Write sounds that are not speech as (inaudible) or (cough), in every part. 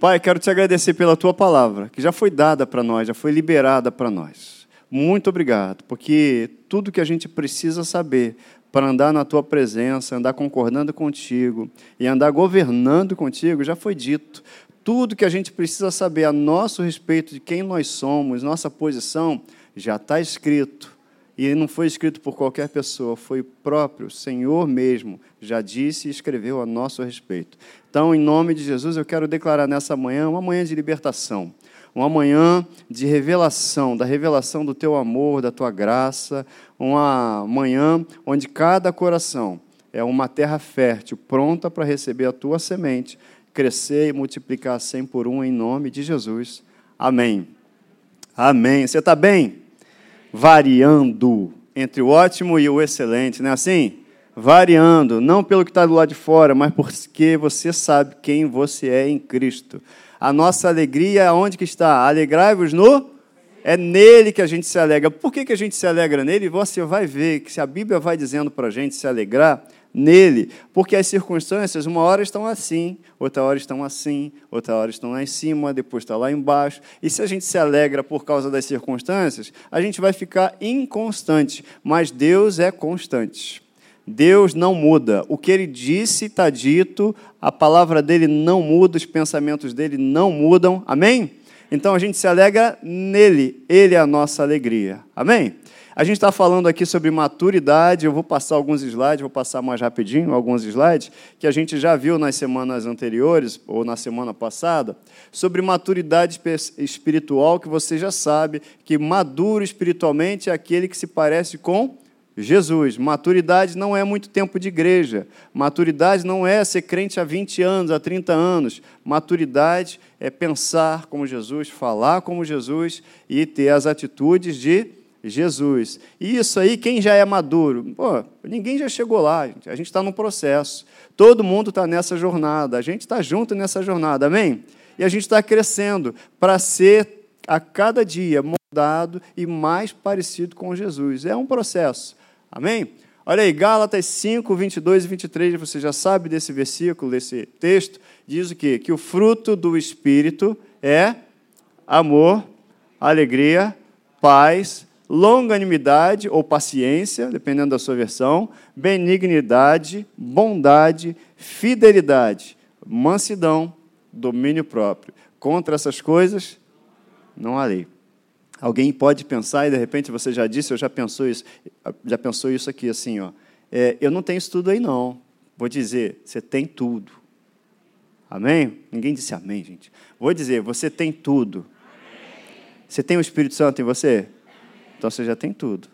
Pai, quero te agradecer pela tua palavra, que já foi dada para nós, já foi liberada para nós. Muito obrigado, porque tudo que a gente precisa saber para andar na tua presença, andar concordando contigo e andar governando contigo, já foi dito. Tudo que a gente precisa saber a nosso respeito de quem nós somos, nossa posição, já está escrito. E não foi escrito por qualquer pessoa, foi o próprio Senhor mesmo, já disse e escreveu a nosso respeito. Então, em nome de Jesus, eu quero declarar nessa manhã uma manhã de libertação, uma manhã de revelação, da revelação do teu amor, da tua graça, uma manhã onde cada coração é uma terra fértil, pronta para receber a tua semente, crescer e multiplicar cem por um em nome de Jesus. Amém. Amém. Você está bem? Variando entre o ótimo e o excelente, não é assim? Variando, não pelo que está do lado de fora, mas porque você sabe quem você é em Cristo. A nossa alegria, onde que está? Alegrai-vos no é nele que a gente se alegra. Por que, que a gente se alegra nele? Você vai ver que se a Bíblia vai dizendo para a gente se alegrar, nele, porque as circunstâncias, uma hora estão assim, outra hora estão assim, outra hora estão lá em cima, depois está lá embaixo. E se a gente se alegra por causa das circunstâncias, a gente vai ficar inconstante. Mas Deus é constante. Deus não muda. O que ele disse está dito, a palavra dele não muda, os pensamentos dele não mudam. Amém? Então a gente se alegra nele, ele é a nossa alegria. Amém? A gente está falando aqui sobre maturidade. Eu vou passar alguns slides, vou passar mais rapidinho alguns slides, que a gente já viu nas semanas anteriores, ou na semana passada, sobre maturidade espiritual, que você já sabe que maduro espiritualmente é aquele que se parece com Jesus. Maturidade não é muito tempo de igreja. Maturidade não é ser crente há 20 anos, há 30 anos. Maturidade é pensar como Jesus, falar como Jesus e ter as atitudes de Jesus. E isso aí, quem já é maduro? Pô, ninguém já chegou lá, gente. a gente está no processo. Todo mundo está nessa jornada, a gente está junto nessa jornada, amém? E a gente está crescendo para ser a cada dia moldado e mais parecido com Jesus. É um processo, amém? Olha aí, Gálatas 5, 22 e 23, você já sabe desse versículo, desse texto, diz o quê? Que o fruto do Espírito é amor, alegria, paz, longanimidade ou paciência, dependendo da sua versão, benignidade, bondade, fidelidade, mansidão, domínio próprio. Contra essas coisas, não há lei. Alguém pode pensar, e de repente você já disse, eu já pensou isso, já pensou isso aqui assim, ó. É, eu não tenho isso tudo aí, não. Vou dizer, você tem tudo. Amém? Ninguém disse amém, gente. Vou dizer, você tem tudo. Você tem o Espírito Santo em você? Então você já tem tudo.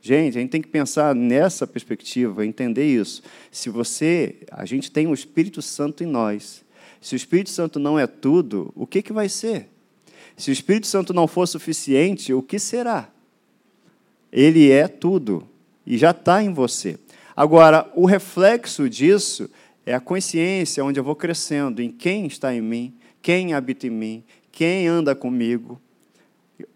Gente, a gente tem que pensar nessa perspectiva, entender isso. Se você, a gente tem o Espírito Santo em nós. Se o Espírito Santo não é tudo, o que, que vai ser? Se o Espírito Santo não for suficiente, o que será? Ele é tudo e já está em você. Agora, o reflexo disso é a consciência onde eu vou crescendo em quem está em mim, quem habita em mim, quem anda comigo,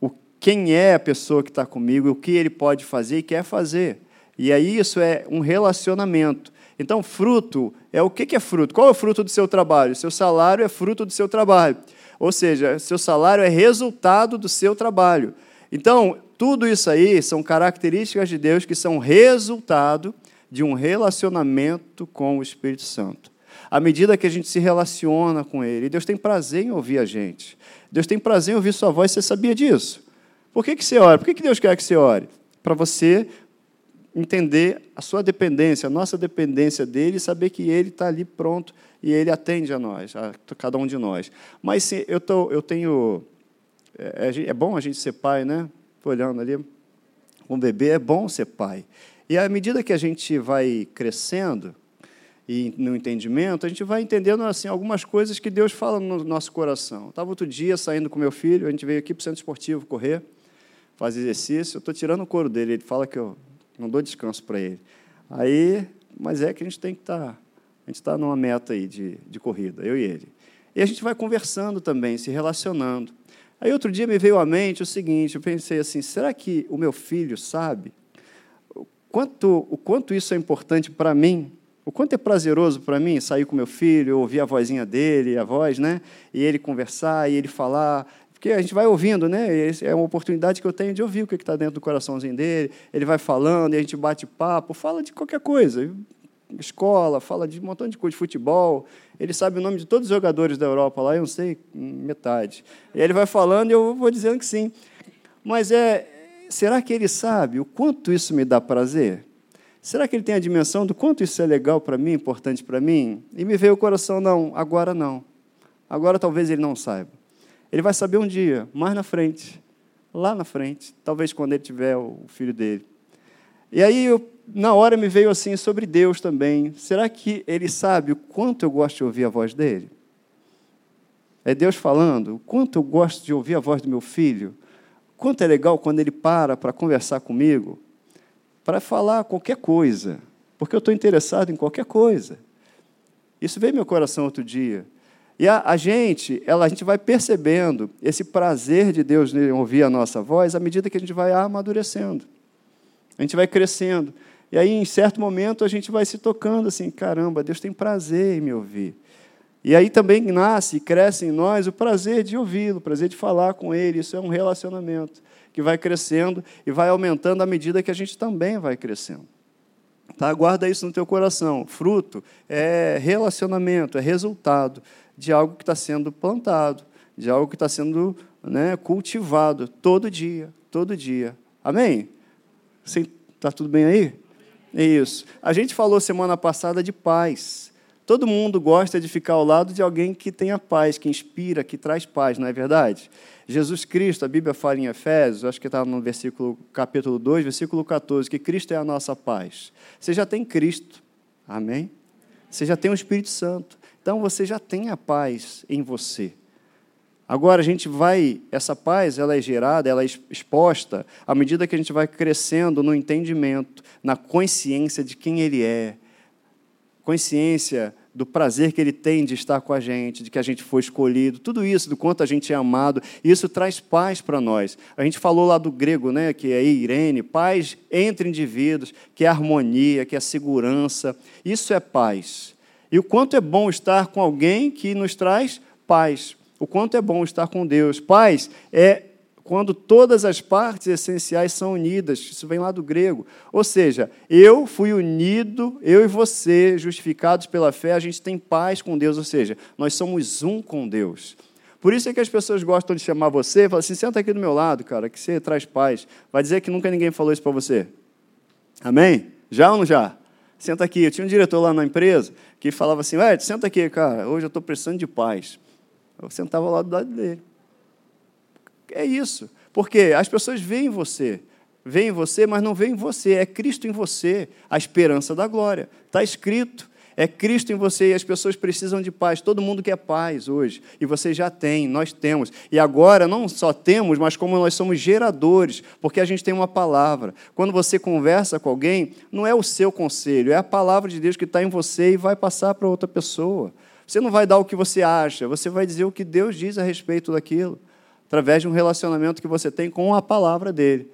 o quem é a pessoa que está comigo, o que ele pode fazer e quer fazer. E aí isso é um relacionamento. Então, fruto é o que é fruto? Qual é o fruto do seu trabalho? Seu salário é fruto do seu trabalho. Ou seja, seu salário é resultado do seu trabalho. Então, tudo isso aí são características de Deus que são resultado de um relacionamento com o Espírito Santo. À medida que a gente se relaciona com Ele, Deus tem prazer em ouvir a gente. Deus tem prazer em ouvir Sua voz, você sabia disso? Por que, que você ora? Por que, que Deus quer que você ore? Para você entender a sua dependência, a nossa dependência dele e saber que ele está ali pronto e ele atende a nós, a cada um de nós. Mas sim, eu, tô, eu tenho. É, é, é bom a gente ser pai, né? Estou olhando ali. Um bebê é bom ser pai. E à medida que a gente vai crescendo e no entendimento, a gente vai entendendo assim algumas coisas que Deus fala no nosso coração. Estava outro dia saindo com meu filho, a gente veio aqui para o centro esportivo correr faz exercício, eu estou tirando o couro dele. Ele fala que eu não dou descanso para ele. Aí, mas é que a gente tem que estar, tá, a gente está numa meta aí de, de corrida, eu e ele. E a gente vai conversando também, se relacionando. Aí outro dia me veio à mente o seguinte, eu pensei assim, será que o meu filho sabe o quanto, o quanto isso é importante para mim? O quanto é prazeroso para mim sair com meu filho, ouvir a vozinha dele, a voz, né? E ele conversar, e ele falar. Porque a gente vai ouvindo, né? É uma oportunidade que eu tenho de ouvir o que está dentro do coraçãozinho dele. Ele vai falando, e a gente bate papo, fala de qualquer coisa. Escola, fala de um montão de coisa, de futebol. Ele sabe o nome de todos os jogadores da Europa lá, eu não sei metade. E ele vai falando e eu vou dizendo que sim. Mas é, será que ele sabe o quanto isso me dá prazer? Será que ele tem a dimensão do quanto isso é legal para mim, importante para mim? E me veio o coração, não, agora não. Agora talvez ele não saiba. Ele vai saber um dia, mais na frente, lá na frente, talvez quando ele tiver o filho dele. E aí, eu, na hora, me veio assim sobre Deus também. Será que ele sabe o quanto eu gosto de ouvir a voz dele? É Deus falando, o quanto eu gosto de ouvir a voz do meu filho? Quanto é legal quando ele para para conversar comigo? para falar qualquer coisa, porque eu estou interessado em qualquer coisa. Isso veio meu coração outro dia. E a, a, gente, ela, a gente vai percebendo esse prazer de Deus em ouvir a nossa voz à medida que a gente vai amadurecendo. A gente vai crescendo. E aí, em certo momento, a gente vai se tocando assim: caramba, Deus tem prazer em me ouvir. E aí também nasce e cresce em nós o prazer de ouvi-lo, o prazer de falar com ele. Isso é um relacionamento que vai crescendo e vai aumentando à medida que a gente também vai crescendo. Tá? Guarda isso no teu coração. Fruto é relacionamento, é resultado de algo que está sendo plantado, de algo que está sendo né, cultivado todo dia, todo dia. Amém? Está tudo bem aí? É isso. A gente falou semana passada de paz. Todo mundo gosta de ficar ao lado de alguém que tenha paz, que inspira, que traz paz, não é verdade? Jesus Cristo, a Bíblia fala em Efésios, acho que está no versículo, capítulo 2, versículo 14, que Cristo é a nossa paz. Você já tem Cristo, amém? Você já tem o Espírito Santo. Então você já tem a paz em você. Agora a gente vai, essa paz, ela é gerada, ela é exposta à medida que a gente vai crescendo no entendimento, na consciência de quem Ele é, consciência do prazer que ele tem de estar com a gente, de que a gente foi escolhido, tudo isso, do quanto a gente é amado, isso traz paz para nós. A gente falou lá do grego, né, que é Irene, paz entre indivíduos, que é harmonia, que é segurança. Isso é paz. E o quanto é bom estar com alguém que nos traz paz. O quanto é bom estar com Deus. Paz é quando todas as partes essenciais são unidas. Isso vem lá do grego. Ou seja, eu fui unido, eu e você, justificados pela fé, a gente tem paz com Deus, ou seja, nós somos um com Deus. Por isso é que as pessoas gostam de chamar você, falam assim: senta aqui do meu lado, cara, que você traz paz. Vai dizer que nunca ninguém falou isso para você. Amém? Já ou não já? Senta aqui. Eu tinha um diretor lá na empresa que falava assim: Ed, senta aqui, cara, hoje eu estou precisando de paz. Eu sentava lá do lado dele. É isso. Porque as pessoas veem você, veem você, mas não veem você. É Cristo em você, a esperança da glória. Está escrito. É Cristo em você e as pessoas precisam de paz. Todo mundo quer paz hoje. E você já tem, nós temos. E agora não só temos, mas como nós somos geradores, porque a gente tem uma palavra. Quando você conversa com alguém, não é o seu conselho, é a palavra de Deus que está em você e vai passar para outra pessoa. Você não vai dar o que você acha, você vai dizer o que Deus diz a respeito daquilo através de um relacionamento que você tem com a palavra dele.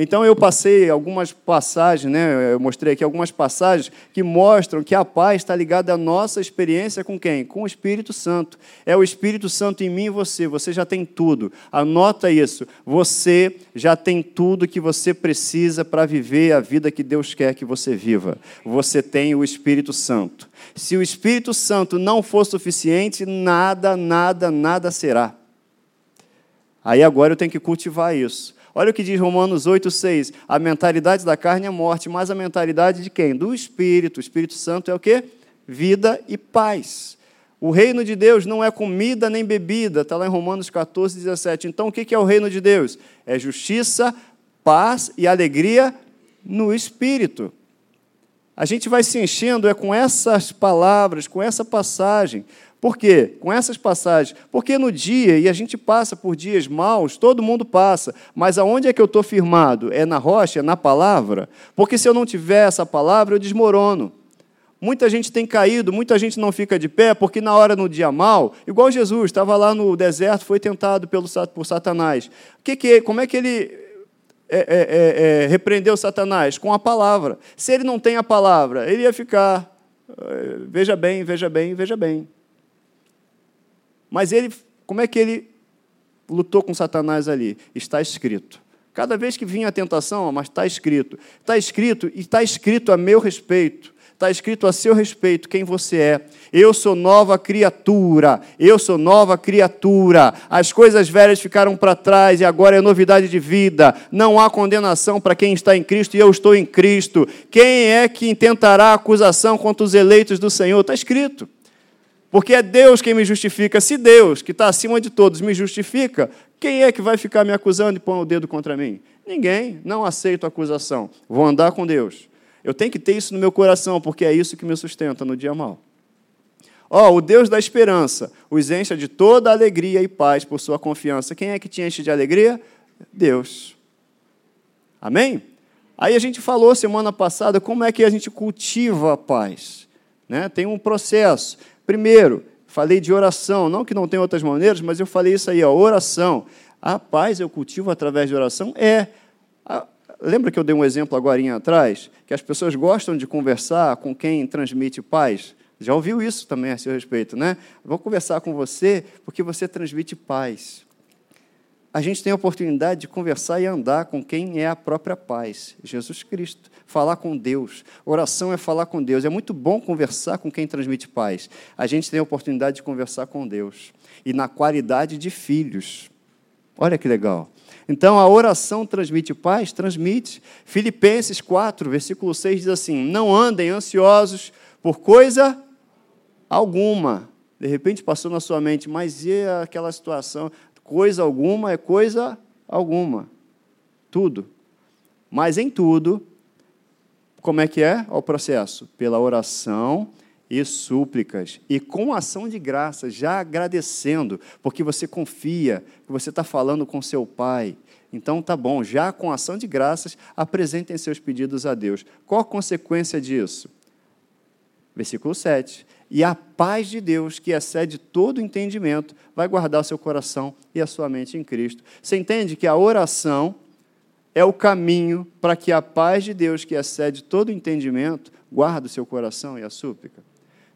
Então eu passei algumas passagens, né? Eu mostrei aqui algumas passagens que mostram que a paz está ligada à nossa experiência com quem? Com o Espírito Santo. É o Espírito Santo em mim e você. Você já tem tudo. Anota isso. Você já tem tudo que você precisa para viver a vida que Deus quer que você viva. Você tem o Espírito Santo. Se o Espírito Santo não for suficiente, nada, nada, nada será. Aí agora eu tenho que cultivar isso. Olha o que diz Romanos 8,6. A mentalidade da carne é morte, mas a mentalidade de quem? Do Espírito. O Espírito Santo é o quê? Vida e paz. O reino de Deus não é comida nem bebida, está lá em Romanos 14, 17. Então, o que é o reino de Deus? É justiça, paz e alegria no Espírito. A gente vai se enchendo é com essas palavras, com essa passagem. Por quê? Com essas passagens. Porque no dia, e a gente passa por dias maus, todo mundo passa, mas aonde é que eu estou firmado? É na rocha, é na palavra? Porque se eu não tiver essa palavra, eu desmorono. Muita gente tem caído, muita gente não fica de pé, porque na hora, no dia mal, igual Jesus, estava lá no deserto, foi tentado pelo, por Satanás. Que que, como é que ele é, é, é, é repreendeu Satanás? Com a palavra. Se ele não tem a palavra, ele ia ficar Eh, veja bem, veja bem, veja bem. Mas ele, como é que ele lutou com Satanás ali? Está escrito. Cada vez que vinha a tentação, mas está escrito. Está escrito e está escrito a meu respeito. Está escrito a seu respeito quem você é. Eu sou nova criatura. Eu sou nova criatura. As coisas velhas ficaram para trás e agora é novidade de vida. Não há condenação para quem está em Cristo e eu estou em Cristo. Quem é que intentará acusação contra os eleitos do Senhor? Está escrito. Porque é Deus quem me justifica. Se Deus, que está acima de todos, me justifica, quem é que vai ficar me acusando e pôr o dedo contra mim? Ninguém. Não aceito acusação. Vou andar com Deus. Eu tenho que ter isso no meu coração, porque é isso que me sustenta no dia mal. Ó, oh, o Deus da esperança os encha de toda alegria e paz por sua confiança. Quem é que te enche de alegria? Deus. Amém? Aí a gente falou semana passada como é que a gente cultiva a paz. Né? Tem um processo. Primeiro, falei de oração, não que não tem outras maneiras, mas eu falei isso aí, ó, oração. A paz eu cultivo através de oração? É. Lembra que eu dei um exemplo agora atrás? Que as pessoas gostam de conversar com quem transmite paz? Já ouviu isso também a seu respeito, né? Vou conversar com você porque você transmite paz a gente tem a oportunidade de conversar e andar com quem é a própria paz, Jesus Cristo. Falar com Deus. Oração é falar com Deus. É muito bom conversar com quem transmite paz. A gente tem a oportunidade de conversar com Deus. E na qualidade de filhos. Olha que legal. Então, a oração transmite paz? Transmite. Filipenses 4, versículo 6 diz assim: Não andem ansiosos por coisa alguma. De repente passou na sua mente, mas e aquela situação? Coisa alguma é coisa alguma. Tudo. Mas em tudo, como é que é o processo? Pela oração e súplicas, e com ação de graça, já agradecendo, porque você confia que você está falando com seu pai. Então tá bom, já com ação de graças, apresentem seus pedidos a Deus. Qual a consequência disso? Versículo 7. E a paz de Deus, que excede todo entendimento, vai guardar o seu coração e a sua mente em Cristo. Você entende que a oração é o caminho para que a paz de Deus, que excede todo entendimento, guarde o seu coração e a súplica?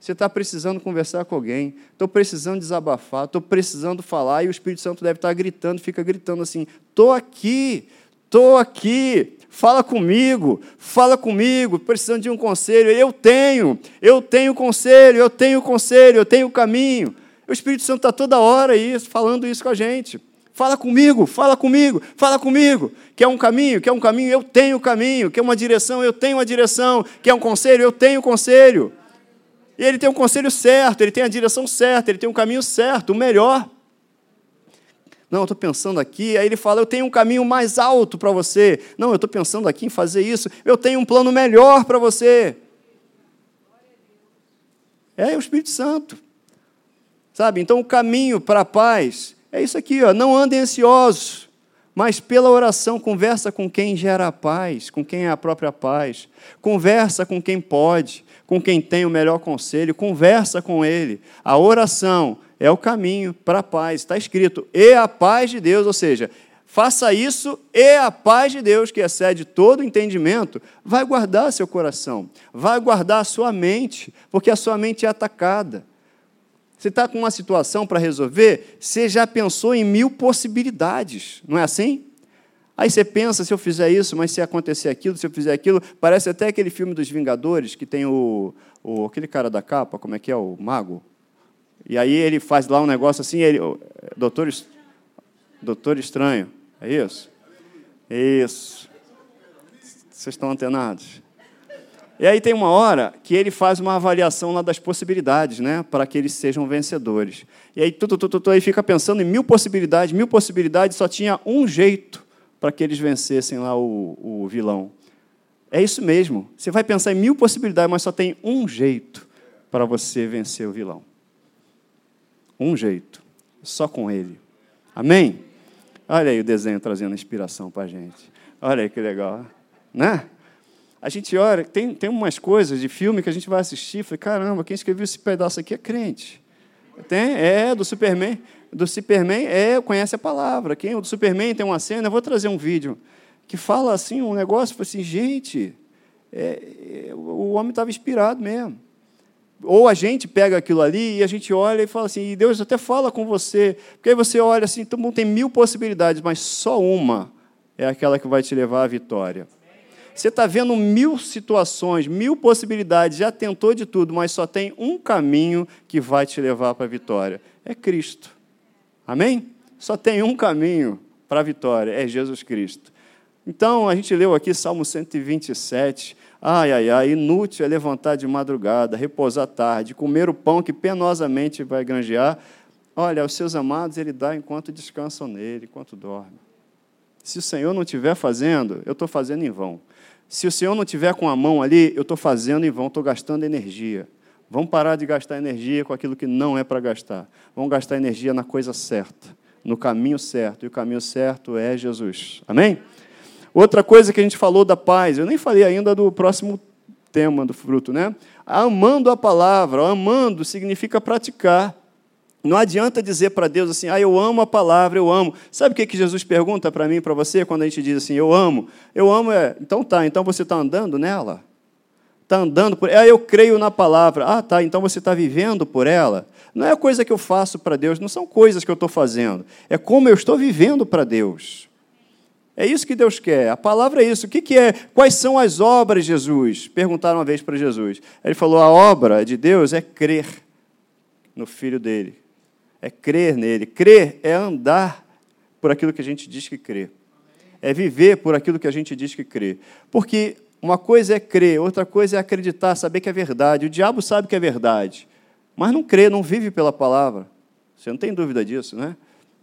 Você está precisando conversar com alguém, estou precisando desabafar, estou precisando falar, e o Espírito Santo deve estar gritando, fica gritando assim: estou aqui, estou aqui, fala comigo, fala comigo, precisando de um conselho. Eu tenho, eu tenho conselho, eu tenho conselho, eu tenho caminho. O Espírito Santo está toda hora aí falando isso com a gente. Fala comigo, fala comigo, fala comigo. Quer um caminho? Quer um caminho? Eu tenho caminho. Quer uma direção? Eu tenho uma direção. Quer um conselho? Eu tenho conselho. E ele tem um conselho certo, ele tem a direção certa, ele tem um caminho certo, o melhor. Não, estou pensando aqui. Aí ele fala: Eu tenho um caminho mais alto para você. Não, eu estou pensando aqui em fazer isso. Eu tenho um plano melhor para você. É o Espírito Santo. Sabe? Então o caminho para a paz é isso aqui, ó. Não andem ansiosos, mas pela oração conversa com quem gera a paz, com quem é a própria paz. Conversa com quem pode, com quem tem o melhor conselho, conversa com ele. A oração é o caminho para a paz. Está escrito, e a paz de Deus, ou seja, faça isso e a paz de Deus, que excede todo entendimento, vai guardar seu coração, vai guardar sua mente, porque a sua mente é atacada. Você está com uma situação para resolver, você já pensou em mil possibilidades, não é assim? Aí você pensa, se eu fizer isso, mas se acontecer aquilo, se eu fizer aquilo, parece até aquele filme dos Vingadores, que tem o, o aquele cara da capa, como é que é, o mago? E aí ele faz lá um negócio assim, ele, doutor, doutor estranho, é isso? Isso. Vocês estão antenados? E aí tem uma hora que ele faz uma avaliação lá das possibilidades, né, para que eles sejam vencedores. E aí tu, tu, tu, tu, aí fica pensando em mil possibilidades, mil possibilidades, só tinha um jeito para que eles vencessem lá o, o vilão. É isso mesmo. Você vai pensar em mil possibilidades, mas só tem um jeito para você vencer o vilão. Um jeito, só com ele. Amém? Olha aí o desenho trazendo inspiração para a gente. Olha aí que legal, né? A gente olha, tem, tem umas coisas de filme que a gente vai assistir e fala, caramba, quem escreveu esse pedaço aqui é crente. Tem, é, do Superman. Do Superman, é, conhece a palavra. Quem, o do Superman tem uma cena, eu vou trazer um vídeo, que fala assim, um negócio, assim, gente, é, é, o homem estava inspirado mesmo. ou a gente pega aquilo ali e a gente olha e fala assim, e Deus até fala com você, porque aí você olha assim, então tem mil possibilidades, mas só uma é aquela que vai te levar à vitória. Você está vendo mil situações, mil possibilidades, já tentou de tudo, mas só tem um caminho que vai te levar para a vitória: é Cristo. Amém? Só tem um caminho para a vitória, é Jesus Cristo. Então, a gente leu aqui Salmo 127. Ai, ai, ai, inútil é levantar de madrugada, repousar tarde, comer o pão que penosamente vai granjear. Olha, os seus amados ele dá enquanto descansam nele, enquanto dormem. Se o Senhor não estiver fazendo, eu estou fazendo em vão. Se o Senhor não estiver com a mão ali, eu estou fazendo em vão, estou gastando energia. Vamos parar de gastar energia com aquilo que não é para gastar. Vamos gastar energia na coisa certa, no caminho certo. E o caminho certo é Jesus. Amém? Outra coisa que a gente falou da paz, eu nem falei ainda do próximo tema do fruto, né? Amando a palavra, amando significa praticar. Não adianta dizer para Deus assim, ah, eu amo a palavra, eu amo. Sabe o que, que Jesus pergunta para mim e para você quando a gente diz assim, eu amo? Eu amo é, então tá, então você está andando nela? Está andando por ela? Ah, eu creio na palavra. Ah, tá, então você está vivendo por ela? Não é a coisa que eu faço para Deus, não são coisas que eu estou fazendo, é como eu estou vivendo para Deus. É isso que Deus quer. A palavra é isso. O que, que é? Quais são as obras, Jesus? Perguntaram uma vez para Jesus. Ele falou: a obra de Deus é crer no Filho dele é crer nele. Crer é andar por aquilo que a gente diz que crê. É viver por aquilo que a gente diz que crê. Porque uma coisa é crer, outra coisa é acreditar, saber que é verdade. O diabo sabe que é verdade, mas não crê, não vive pela palavra. Você não tem dúvida disso, né?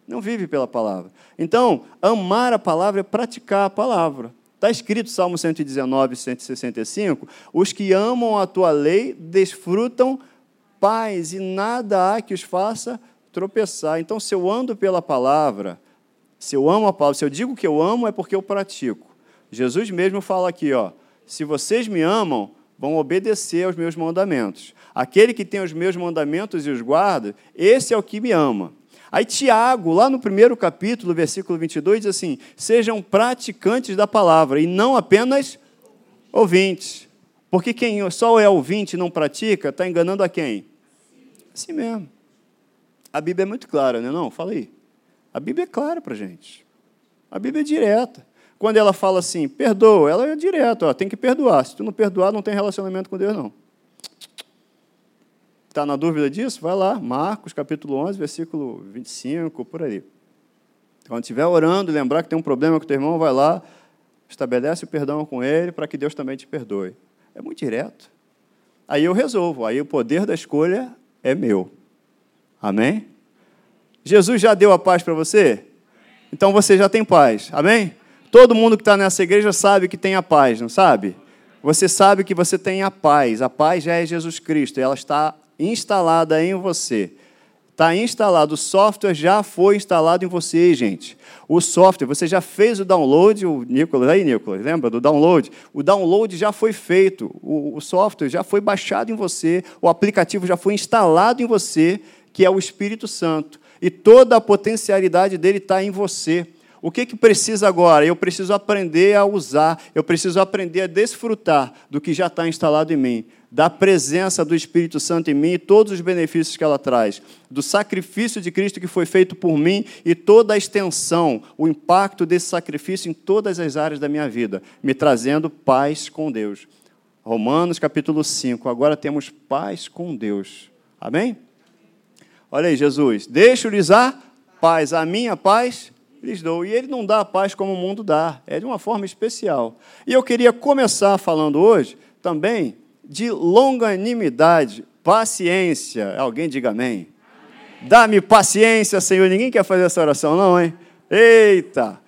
Não vive pela palavra. Então, amar a palavra é praticar a palavra. Está escrito, Salmo 119, 165, os que amam a tua lei desfrutam paz e nada há que os faça tropeçar. Então, se eu ando pela palavra, se eu amo a palavra, se eu digo que eu amo, é porque eu pratico. Jesus mesmo fala aqui, ó, se vocês me amam, vão obedecer aos meus mandamentos. Aquele que tem os meus mandamentos e os guarda, esse é o que me ama. Aí Tiago, lá no primeiro capítulo, versículo 22, diz assim: Sejam praticantes da palavra e não apenas ouvintes. Porque quem só é ouvinte e não pratica, está enganando a quem? A si mesmo. A Bíblia é muito clara, não é não? Fala aí. A Bíblia é clara para gente. A Bíblia é direta. Quando ela fala assim, perdoa, ela é direta, ó, tem que perdoar. Se tu não perdoar, não tem relacionamento com Deus, não. Está na dúvida disso? Vai lá, Marcos capítulo 11, versículo 25, por aí. Quando estiver orando lembrar que tem um problema com o teu irmão, vai lá, estabelece o perdão com ele para que Deus também te perdoe. É muito direto. Aí eu resolvo, aí o poder da escolha é meu. Amém? Jesus já deu a paz para você? Então você já tem paz. Amém? Todo mundo que está nessa igreja sabe que tem a paz, não sabe? Você sabe que você tem a paz. A paz já é Jesus Cristo. Ela está instalada em você. Está instalado. O software já foi instalado em você, gente. O software, você já fez o download, o Nicolas, aí, Nicolas, lembra do download? O download já foi feito. O, o software já foi baixado em você. O aplicativo já foi instalado em você que é o Espírito Santo. E toda a potencialidade dele está em você. O que, que precisa agora? Eu preciso aprender a usar, eu preciso aprender a desfrutar do que já está instalado em mim, da presença do Espírito Santo em mim e todos os benefícios que ela traz, do sacrifício de Cristo que foi feito por mim e toda a extensão, o impacto desse sacrifício em todas as áreas da minha vida, me trazendo paz com Deus. Romanos capítulo 5, agora temos paz com Deus. Amém? Olha aí, Jesus, deixo-lhes a paz, a minha paz lhes dou. E ele não dá a paz como o mundo dá, é de uma forma especial. E eu queria começar falando hoje também de longanimidade, paciência. Alguém diga amém. amém. Dá-me paciência, Senhor. Ninguém quer fazer essa oração, não, hein? Eita!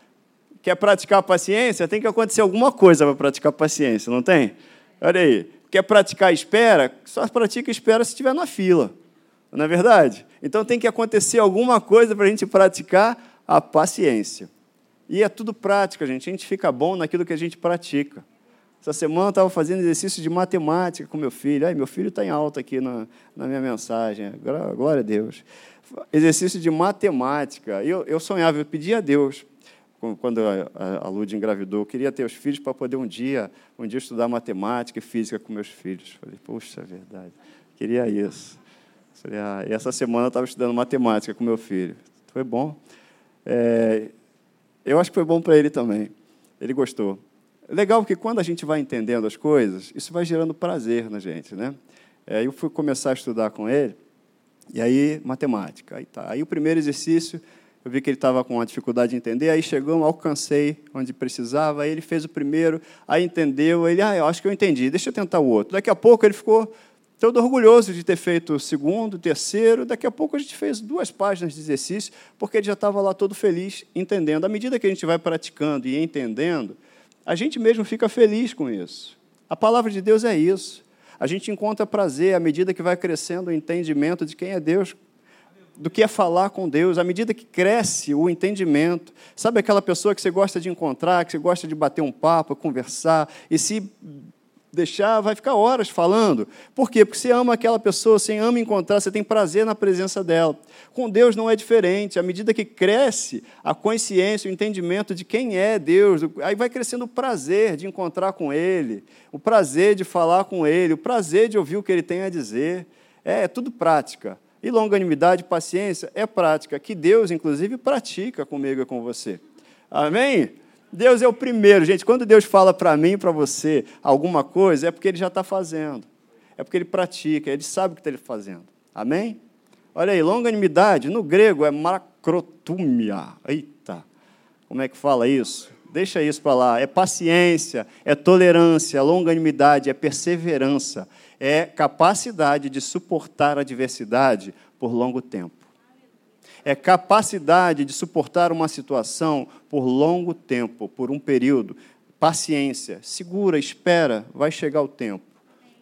Quer praticar paciência? Tem que acontecer alguma coisa para praticar paciência, não tem? Olha aí. Quer praticar espera? Só pratica espera se estiver na fila. Não é verdade? Então tem que acontecer alguma coisa para a gente praticar a paciência. E é tudo prática, gente. A gente fica bom naquilo que a gente pratica. Essa semana eu estava fazendo exercício de matemática com meu filho. Ai, meu filho está em alta aqui na, na minha mensagem. Glória a Deus. Exercício de matemática. Eu, eu sonhava, eu pedia a Deus, quando a, a Lud engravidou, eu queria ter os filhos para poder um dia, um dia estudar matemática e física com meus filhos. Falei, poxa, verdade queria isso. Falei, ah, e essa semana eu estava estudando matemática com meu filho. Foi bom. É, eu acho que foi bom para ele também. Ele gostou. Legal que quando a gente vai entendendo as coisas, isso vai gerando prazer na gente, né? É, eu fui começar a estudar com ele, e aí matemática. Aí, tá. aí o primeiro exercício, eu vi que ele estava com uma dificuldade de entender, aí chegou, alcancei onde precisava, aí ele fez o primeiro, aí entendeu, ele, ah, eu acho que eu entendi, deixa eu tentar o outro. Daqui a pouco ele ficou todo orgulhoso de ter feito o segundo, o terceiro. Daqui a pouco a gente fez duas páginas de exercício, porque ele já estava lá todo feliz, entendendo. À medida que a gente vai praticando e entendendo, a gente mesmo fica feliz com isso. A palavra de Deus é isso. A gente encontra prazer à medida que vai crescendo o entendimento de quem é Deus, do que é falar com Deus, à medida que cresce o entendimento. Sabe aquela pessoa que você gosta de encontrar, que você gosta de bater um papo, conversar, e se deixar, vai ficar horas falando. Por quê? Porque você ama aquela pessoa, você ama encontrar, você tem prazer na presença dela. Com Deus não é diferente. À medida que cresce a consciência, o entendimento de quem é Deus, aí vai crescendo o prazer de encontrar com Ele, o prazer de falar com Ele, o prazer de ouvir o que Ele tem a dizer. É, é tudo prática. E longanimidade, paciência é prática, que Deus, inclusive, pratica comigo e com você. Amém? Deus é o primeiro, gente. Quando Deus fala para mim, para você, alguma coisa, é porque Ele já está fazendo. É porque Ele pratica, Ele sabe o que está fazendo. Amém? Olha aí, longanimidade, no grego é macrotumia. Eita, como é que fala isso? Deixa isso para lá. É paciência, é tolerância, longanimidade, é perseverança, é capacidade de suportar a adversidade por longo tempo é capacidade de suportar uma situação por longo tempo, por um período. Paciência, segura, espera, vai chegar o tempo.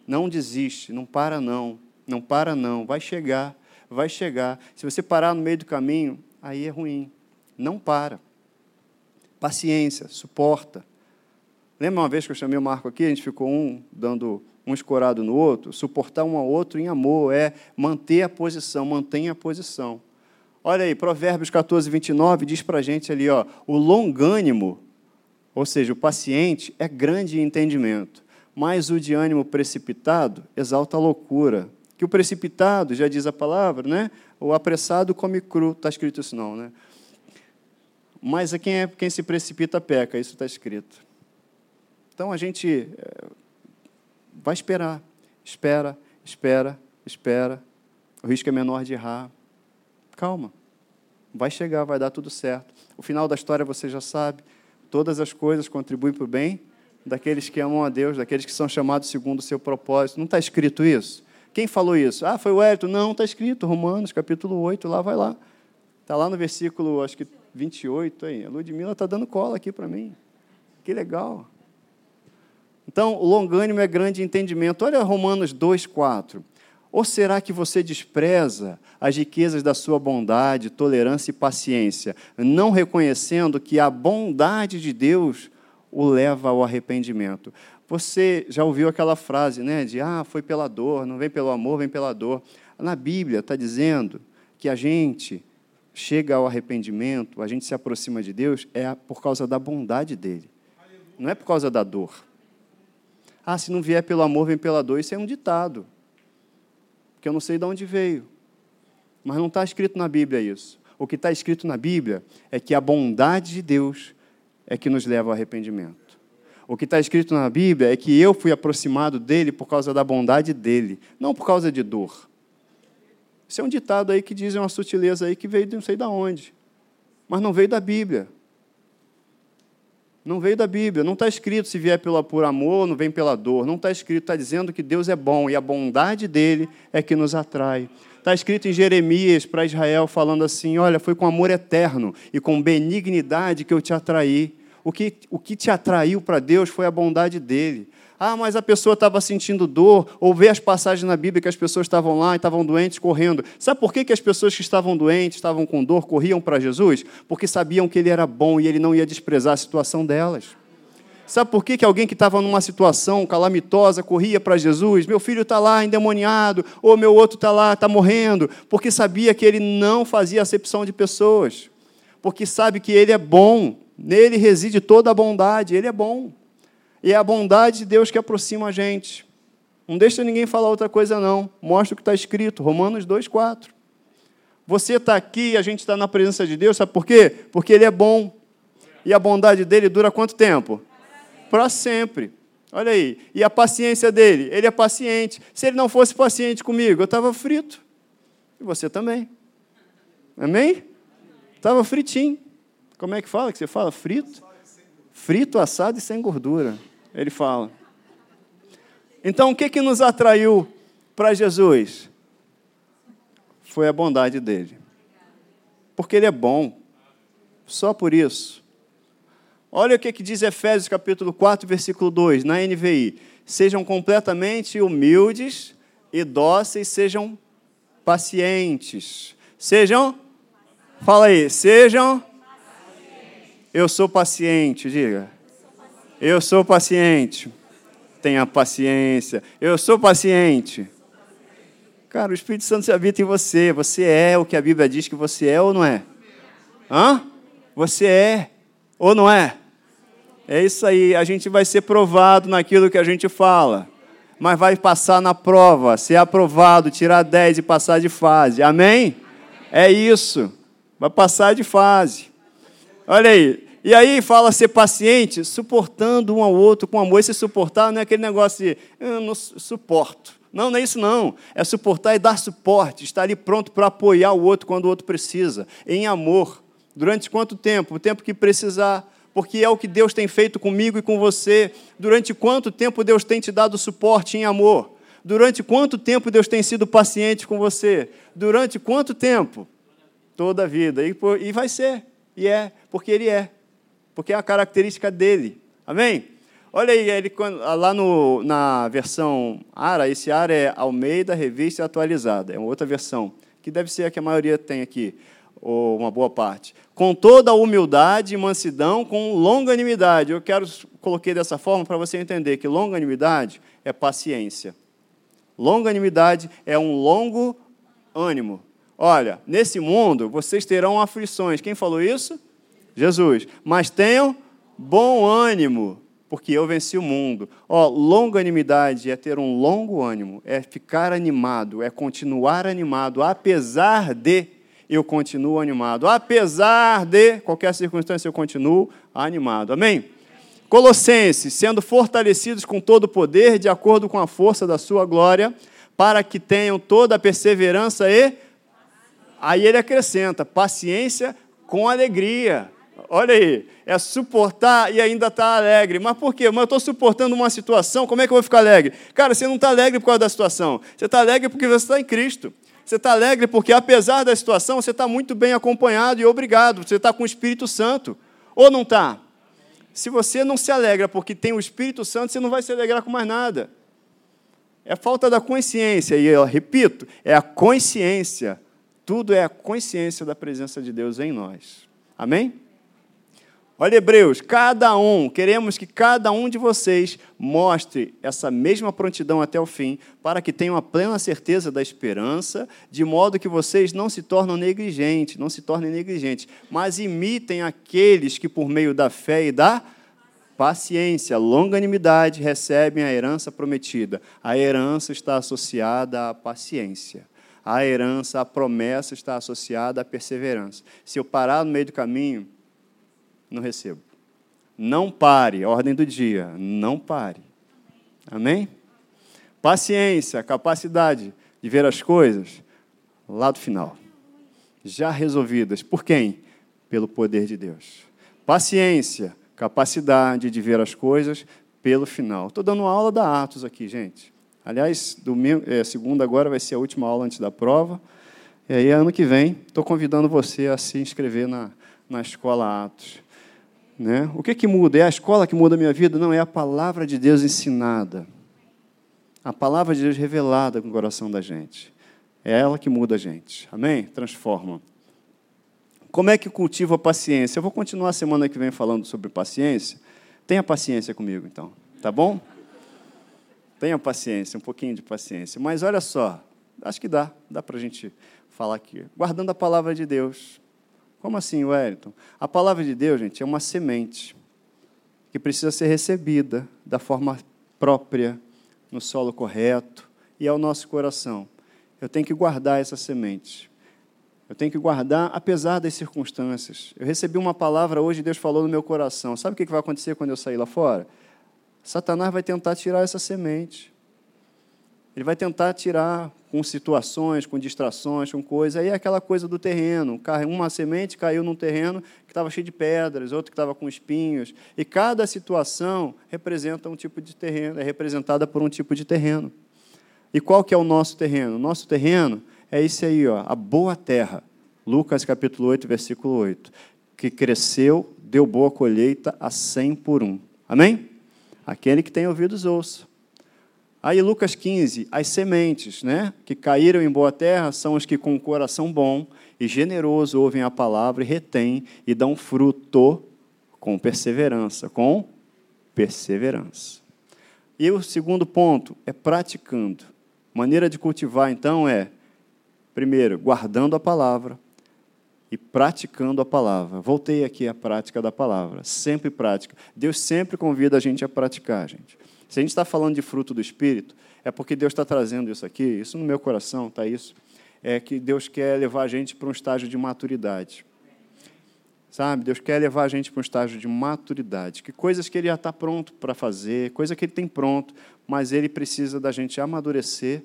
Não desiste, não para não, não para não, vai chegar, vai chegar. Se você parar no meio do caminho, aí é ruim. Não para. Paciência, suporta. Lembra uma vez que eu chamei o Marco aqui, a gente ficou um dando um escorado no outro? Suportar um ao outro em amor é manter a posição, mantenha a posição. Olha aí, Provérbios 14, 29 diz para a gente ali, ó, o longânimo, ou seja, o paciente, é grande entendimento, mas o de ânimo precipitado exalta a loucura. Que o precipitado, já diz a palavra, né? O apressado come cru, está escrito isso não, né? Mas a quem, é, quem se precipita peca, isso está escrito. Então a gente eh, vai esperar, espera, espera, espera. O risco é menor de errar. Calma. Vai chegar, vai dar tudo certo. O final da história você já sabe. Todas as coisas contribuem para o bem daqueles que amam a Deus, daqueles que são chamados segundo o seu propósito. Não está escrito isso? Quem falou isso? Ah, foi o Hélito. Não, está escrito. Romanos, capítulo 8, lá vai lá. Está lá no versículo, acho que 28. Aí. A Ludmilla está dando cola aqui para mim. Que legal. Então, o longânimo é grande entendimento. Olha Romanos 2, 4. Ou será que você despreza as riquezas da sua bondade, tolerância e paciência, não reconhecendo que a bondade de Deus o leva ao arrependimento? Você já ouviu aquela frase, né, de ah, foi pela dor, não vem pelo amor, vem pela dor. Na Bíblia está dizendo que a gente chega ao arrependimento, a gente se aproxima de Deus é por causa da bondade dele, não é por causa da dor. Ah, se não vier pelo amor, vem pela dor. Isso é um ditado que eu não sei de onde veio. Mas não está escrito na Bíblia isso. O que está escrito na Bíblia é que a bondade de Deus é que nos leva ao arrependimento. O que está escrito na Bíblia é que eu fui aproximado dele por causa da bondade dele, não por causa de dor. Isso é um ditado aí que diz uma sutileza aí que veio de não sei de onde, mas não veio da Bíblia. Não veio da Bíblia, não está escrito se vier pela, por amor, não vem pela dor. Não está escrito, está dizendo que Deus é bom e a bondade dele é que nos atrai. Está escrito em Jeremias para Israel, falando assim: Olha, foi com amor eterno e com benignidade que eu te atraí. O que, o que te atraiu para Deus foi a bondade dele. Ah, mas a pessoa estava sentindo dor, ou vê as passagens na Bíblia que as pessoas estavam lá e estavam doentes correndo. Sabe por que, que as pessoas que estavam doentes, estavam com dor, corriam para Jesus? Porque sabiam que ele era bom e ele não ia desprezar a situação delas. Sabe por que, que alguém que estava numa situação calamitosa corria para Jesus? Meu filho está lá endemoniado, ou meu outro está lá, está morrendo, porque sabia que ele não fazia acepção de pessoas, porque sabe que ele é bom, nele reside toda a bondade, ele é bom. E é a bondade de Deus que aproxima a gente. Não deixa ninguém falar outra coisa, não. Mostra o que está escrito, Romanos 2,4. Você está aqui e a gente está na presença de Deus, sabe por quê? Porque Ele é bom. E a bondade dele dura quanto tempo? Para sempre. Olha aí. E a paciência dele? Ele é paciente. Se ele não fosse paciente comigo, eu estava frito. E você também. Amém? Estava fritinho. Como é que fala? Que você fala frito? Frito, assado e sem gordura. Ele fala. Então, o que, que nos atraiu para Jesus? Foi a bondade dele. Porque ele é bom. Só por isso. Olha o que, que diz Efésios capítulo 4, versículo 2, na NVI. Sejam completamente humildes e dóceis, sejam pacientes. Sejam, fala aí, sejam. Eu sou paciente, diga. Eu sou paciente. Tenha paciência. Eu sou paciente. Cara, o Espírito Santo se habita em você. Você é o que a Bíblia diz que você é ou não é? Hã? Você é ou não é? É isso aí, a gente vai ser provado naquilo que a gente fala, mas vai passar na prova, ser aprovado, tirar 10 e passar de fase. Amém? É isso, vai passar de fase. Olha aí, e aí fala ser paciente, suportando um ao outro com amor. Esse suportar não é aquele negócio de eu não suporto. Não, não é isso não. É suportar e dar suporte, estar ali pronto para apoiar o outro quando o outro precisa, em amor. Durante quanto tempo? O tempo que precisar porque é o que Deus tem feito comigo e com você. Durante quanto tempo Deus tem te dado suporte em amor? Durante quanto tempo Deus tem sido paciente com você? Durante quanto tempo? Toda a vida. E, e vai ser. E é, porque Ele é. Porque é a característica dele. Amém? Olha aí, ele, lá no, na versão ARA, esse ARA é Almeida Revista Atualizada. É uma outra versão, que deve ser a que a maioria tem aqui ou uma boa parte, com toda a humildade e mansidão, com longanimidade. Eu quero coloquei dessa forma para você entender que longanimidade é paciência. Longanimidade é um longo ânimo. Olha, nesse mundo vocês terão aflições. Quem falou isso? Jesus. Mas tenham bom ânimo, porque eu venci o mundo. Ó, longanimidade é ter um longo ânimo, é ficar animado, é continuar animado, apesar de eu continuo animado. Apesar de qualquer circunstância, eu continuo animado. Amém? Colossenses, sendo fortalecidos com todo o poder, de acordo com a força da sua glória, para que tenham toda a perseverança e. Aí ele acrescenta: paciência com alegria. Olha aí, é suportar e ainda estar tá alegre. Mas por quê? Mas eu estou suportando uma situação, como é que eu vou ficar alegre? Cara, você não está alegre por causa da situação. Você está alegre porque você está em Cristo. Você está alegre porque, apesar da situação, você está muito bem acompanhado e obrigado. Você está com o Espírito Santo. Ou não está? Se você não se alegra porque tem o Espírito Santo, você não vai se alegrar com mais nada. É falta da consciência. E eu repito, é a consciência. Tudo é a consciência da presença de Deus em nós. Amém? Olha, Hebreus, cada um, queremos que cada um de vocês mostre essa mesma prontidão até o fim, para que tenham a plena certeza da esperança, de modo que vocês não se tornem negligentes, não se tornem negligentes, mas imitem aqueles que, por meio da fé e da paciência, longanimidade, recebem a herança prometida. A herança está associada à paciência. A herança, a promessa está associada à perseverança. Se eu parar no meio do caminho, não recebo. Não pare, ordem do dia, não pare. Amém? Paciência, capacidade de ver as coisas lá do final. Já resolvidas. Por quem? Pelo poder de Deus. Paciência, capacidade de ver as coisas pelo final. Estou dando uma aula da Atos aqui, gente. Aliás, domingo, é, segunda agora vai ser a última aula antes da prova. E aí, ano que vem, estou convidando você a se inscrever na, na escola Atos. Né? O que, que muda? É a escola que muda a minha vida? Não, é a palavra de Deus ensinada. A palavra de Deus revelada no coração da gente. É ela que muda a gente. Amém? Transforma. Como é que cultiva a paciência? Eu vou continuar a semana que vem falando sobre paciência. Tenha paciência comigo, então. Tá bom? Tenha paciência, um pouquinho de paciência. Mas olha só, acho que dá, dá para a gente falar aqui. Guardando a palavra de Deus, como assim, Wellington? A palavra de Deus, gente, é uma semente que precisa ser recebida da forma própria, no solo correto e ao nosso coração. Eu tenho que guardar essa semente. Eu tenho que guardar apesar das circunstâncias. Eu recebi uma palavra hoje, Deus falou no meu coração. Sabe o que vai acontecer quando eu sair lá fora? Satanás vai tentar tirar essa semente. Ele vai tentar tirar com situações, com distrações, com coisas. Aí é aquela coisa do terreno. Uma semente caiu num terreno que estava cheio de pedras, outro que estava com espinhos. E cada situação representa um tipo de terreno, é representada por um tipo de terreno. E qual que é o nosso terreno? O nosso terreno é esse aí, ó, a boa terra. Lucas capítulo 8, versículo 8. Que cresceu, deu boa colheita a cem por um. Amém? Aquele que tem ouvidos, ouça. Aí, Lucas 15, as sementes né, que caíram em boa terra são os que, com o coração bom e generoso, ouvem a palavra e retêm e dão fruto com perseverança. Com perseverança. E o segundo ponto é praticando. Maneira de cultivar, então, é, primeiro, guardando a palavra e praticando a palavra. Voltei aqui à prática da palavra. Sempre prática. Deus sempre convida a gente a praticar, gente. Se a gente está falando de fruto do Espírito, é porque Deus está trazendo isso aqui, isso no meu coração está isso, é que Deus quer levar a gente para um estágio de maturidade. Sabe? Deus quer levar a gente para um estágio de maturidade. Que coisas que Ele já está pronto para fazer, coisa que Ele tem pronto, mas Ele precisa da gente amadurecer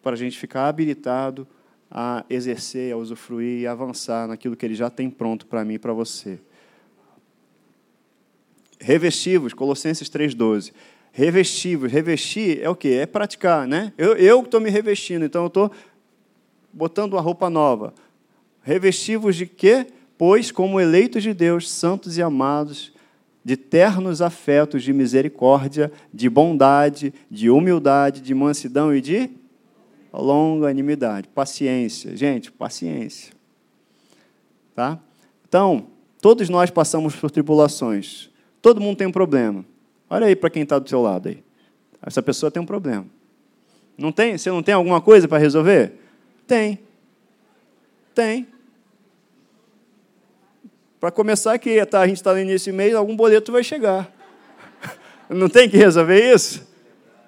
para a gente ficar habilitado a exercer, a usufruir e avançar naquilo que Ele já tem pronto para mim e para você. Revestivos, Colossenses 3,12 revestíveis. Revestir é o quê? É praticar, né? Eu estou me revestindo, então eu estou botando uma roupa nova. Revestivos de quê? Pois, como eleitos de Deus, santos e amados, de ternos afetos de misericórdia, de bondade, de humildade, de mansidão e de longanimidade, paciência. Gente, paciência. Tá? Então, todos nós passamos por tribulações. Todo mundo tem um problema. Olha aí para quem está do seu lado aí. Essa pessoa tem um problema. Não tem? Você não tem alguma coisa para resolver? Tem. Tem. Para começar aqui, tá, a gente está no início do mês, algum boleto vai chegar. (laughs) Não tem que resolver isso?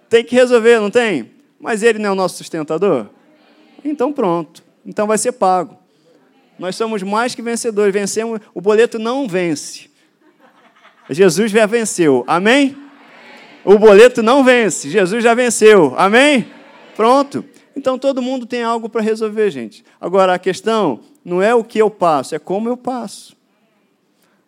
Tem que resolver, não tem? Mas ele não é o nosso sustentador? Então pronto. Então vai ser pago. Nós somos mais que vencedores. Vencemos, o boleto não vence. Jesus já venceu. Amém? O boleto não vence. Jesus já venceu. Amém? Pronto. Então todo mundo tem algo para resolver, gente. Agora a questão não é o que eu passo, é como eu passo.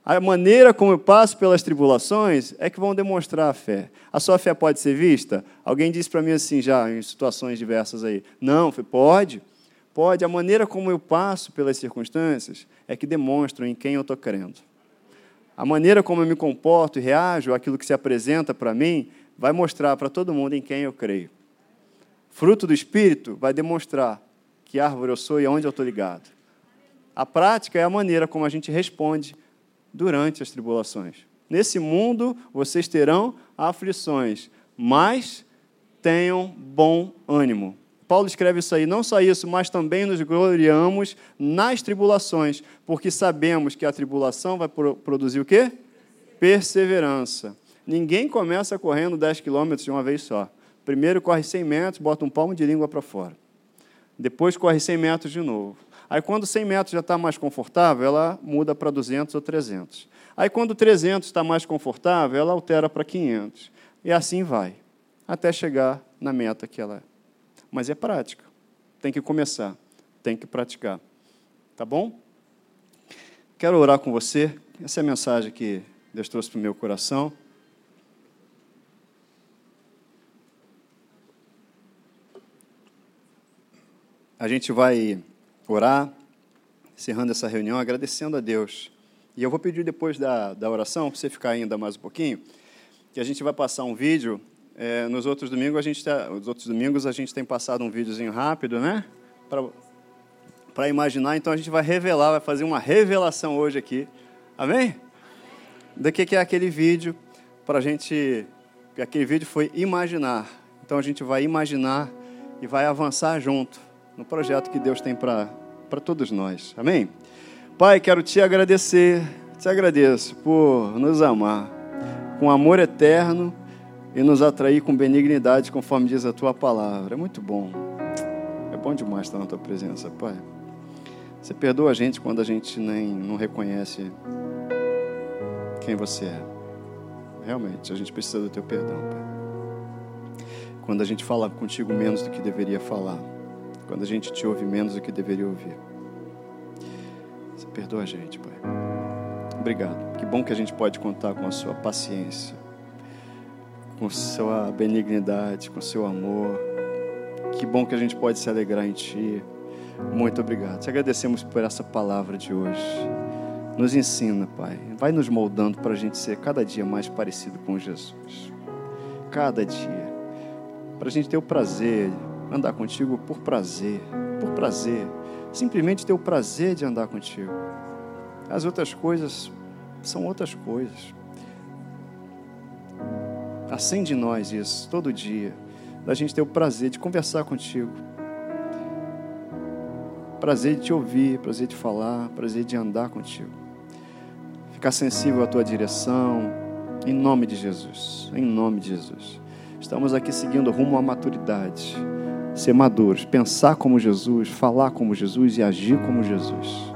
A maneira como eu passo pelas tribulações é que vão demonstrar a fé. A sua fé pode ser vista? Alguém disse para mim assim já em situações diversas aí. Não, pode. Pode. A maneira como eu passo pelas circunstâncias é que demonstram em quem eu estou crendo. A maneira como eu me comporto e reajo àquilo que se apresenta para mim vai mostrar para todo mundo em quem eu creio. Fruto do Espírito vai demonstrar que árvore eu sou e aonde eu estou ligado. A prática é a maneira como a gente responde durante as tribulações. Nesse mundo vocês terão aflições, mas tenham bom ânimo. Paulo escreve isso aí, não só isso, mas também nos gloriamos nas tribulações, porque sabemos que a tribulação vai produzir o quê? Perseverança. Ninguém começa correndo 10 quilômetros de uma vez só. Primeiro corre 100 metros, bota um palmo de língua para fora. Depois corre 100 metros de novo. Aí quando 100 metros já está mais confortável, ela muda para 200 ou 300. Aí quando 300 está mais confortável, ela altera para 500. E assim vai, até chegar na meta que ela é mas é prática. Tem que começar, tem que praticar. Tá bom? Quero orar com você. Essa é a mensagem que Deus trouxe para o meu coração. A gente vai orar, encerrando essa reunião, agradecendo a Deus. E eu vou pedir depois da, da oração, para você ficar ainda mais um pouquinho, que a gente vai passar um vídeo é, nos outros domingos a gente tá, os outros domingos a gente tem passado um videozinho rápido, né? Para imaginar, então a gente vai revelar, vai fazer uma revelação hoje aqui. Amém? Do que, que é aquele vídeo para a gente. Aquele vídeo foi imaginar. Então a gente vai imaginar e vai avançar junto no projeto que Deus tem para todos nós. Amém? Pai, quero te agradecer, te agradeço por nos amar com amor eterno e nos atrair com benignidade, conforme diz a tua palavra. É muito bom. É bom demais estar na tua presença, Pai. Você perdoa a gente quando a gente nem não reconhece quem você é. Realmente, a gente precisa do teu perdão, Pai. Quando a gente fala contigo menos do que deveria falar, quando a gente te ouve menos do que deveria ouvir. Você perdoa a gente, Pai. Obrigado. Que bom que a gente pode contar com a sua paciência, com sua benignidade, com seu amor. Que bom que a gente pode se alegrar em Ti. Muito obrigado. Te agradecemos por essa palavra de hoje. Nos ensina, Pai. Vai nos moldando para a gente ser cada dia mais parecido com Jesus. Cada dia. Para a gente ter o prazer andar contigo por prazer. Por prazer. Simplesmente ter o prazer de andar contigo. As outras coisas são outras coisas. Acende em nós isso todo dia. Da gente ter o prazer de conversar contigo prazer de te ouvir, prazer de falar, prazer de andar contigo. Ficar sensível à tua direção, em nome de Jesus, em nome de Jesus. Estamos aqui seguindo rumo à maturidade, ser maduros, pensar como Jesus, falar como Jesus e agir como Jesus.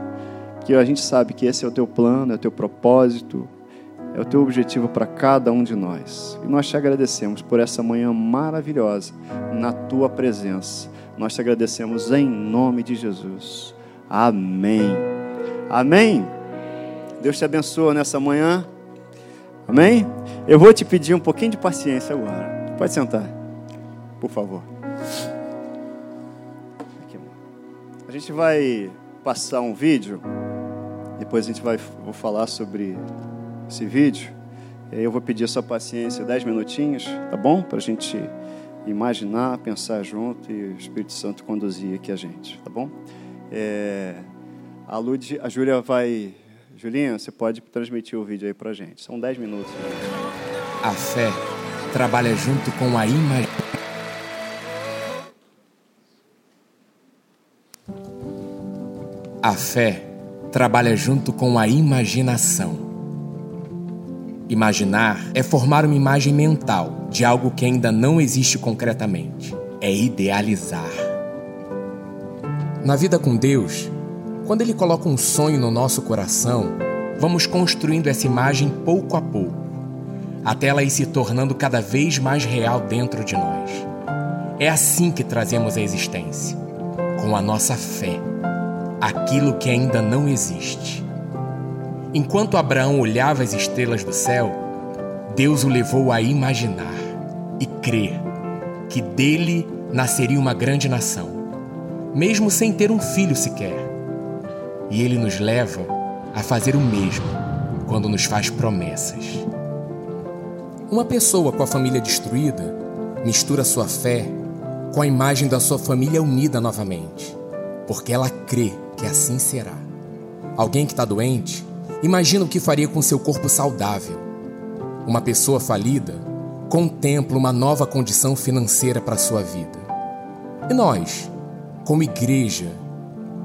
Porque a gente sabe que esse é o teu plano, é o teu propósito, é o teu objetivo para cada um de nós. E nós te agradecemos por essa manhã maravilhosa na tua presença. Nós te agradecemos em nome de Jesus. Amém. Amém. Deus te abençoe nessa manhã. Amém? Eu vou te pedir um pouquinho de paciência agora. Pode sentar, por favor. A gente vai passar um vídeo. Depois a gente vai vou falar sobre esse vídeo. E aí eu vou pedir a sua paciência, dez minutinhos, tá bom? Para a gente imaginar, pensar junto e o Espírito Santo conduzir aqui a gente, tá bom? É, a Lud, a Júlia vai. Julinha, você pode transmitir o vídeo aí pra gente. São 10 minutos. A fé trabalha junto com a. A fé trabalha junto com a imaginação. Imaginar é formar uma imagem mental de algo que ainda não existe concretamente. É idealizar. Na vida com Deus, quando Ele coloca um sonho no nosso coração, vamos construindo essa imagem pouco a pouco, até ela ir se tornando cada vez mais real dentro de nós. É assim que trazemos a existência, com a nossa fé, aquilo que ainda não existe. Enquanto Abraão olhava as estrelas do céu, Deus o levou a imaginar e crer que dele nasceria uma grande nação, mesmo sem ter um filho sequer. E ele nos leva a fazer o mesmo quando nos faz promessas. Uma pessoa com a família destruída mistura sua fé com a imagem da sua família unida novamente, porque ela crê que assim será. Alguém que está doente Imagina o que faria com seu corpo saudável. Uma pessoa falida contempla uma nova condição financeira para sua vida. E nós, como igreja,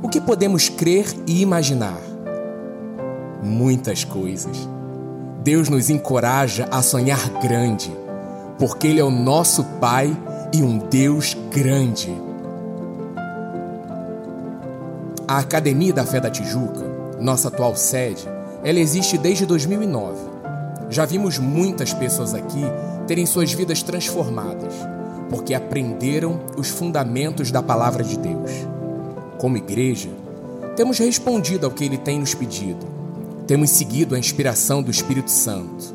o que podemos crer e imaginar? Muitas coisas. Deus nos encoraja a sonhar grande, porque Ele é o nosso Pai e um Deus grande. A Academia da Fé da Tijuca, nossa atual sede, ela existe desde 2009. Já vimos muitas pessoas aqui terem suas vidas transformadas, porque aprenderam os fundamentos da palavra de Deus. Como igreja, temos respondido ao que ele tem nos pedido. Temos seguido a inspiração do Espírito Santo.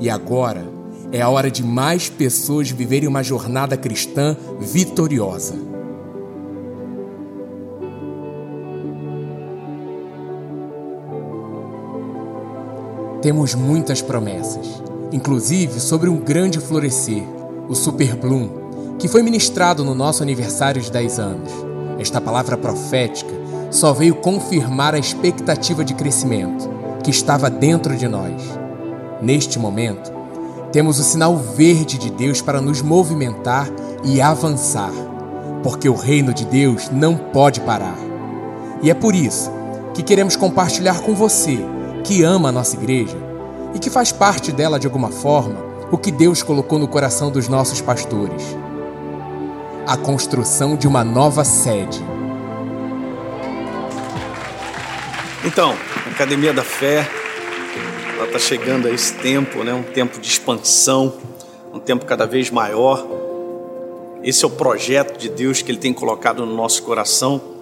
E agora é a hora de mais pessoas viverem uma jornada cristã vitoriosa. Temos muitas promessas, inclusive sobre um grande florescer, o Super Bloom, que foi ministrado no nosso aniversário de 10 anos. Esta palavra profética só veio confirmar a expectativa de crescimento que estava dentro de nós. Neste momento, temos o sinal verde de Deus para nos movimentar e avançar, porque o reino de Deus não pode parar. E é por isso que queremos compartilhar com você que ama a nossa igreja e que faz parte dela de alguma forma, o que Deus colocou no coração dos nossos pastores: a construção de uma nova sede. Então, Academia da Fé, ela está chegando a esse tempo, né? Um tempo de expansão, um tempo cada vez maior. Esse é o projeto de Deus que Ele tem colocado no nosso coração.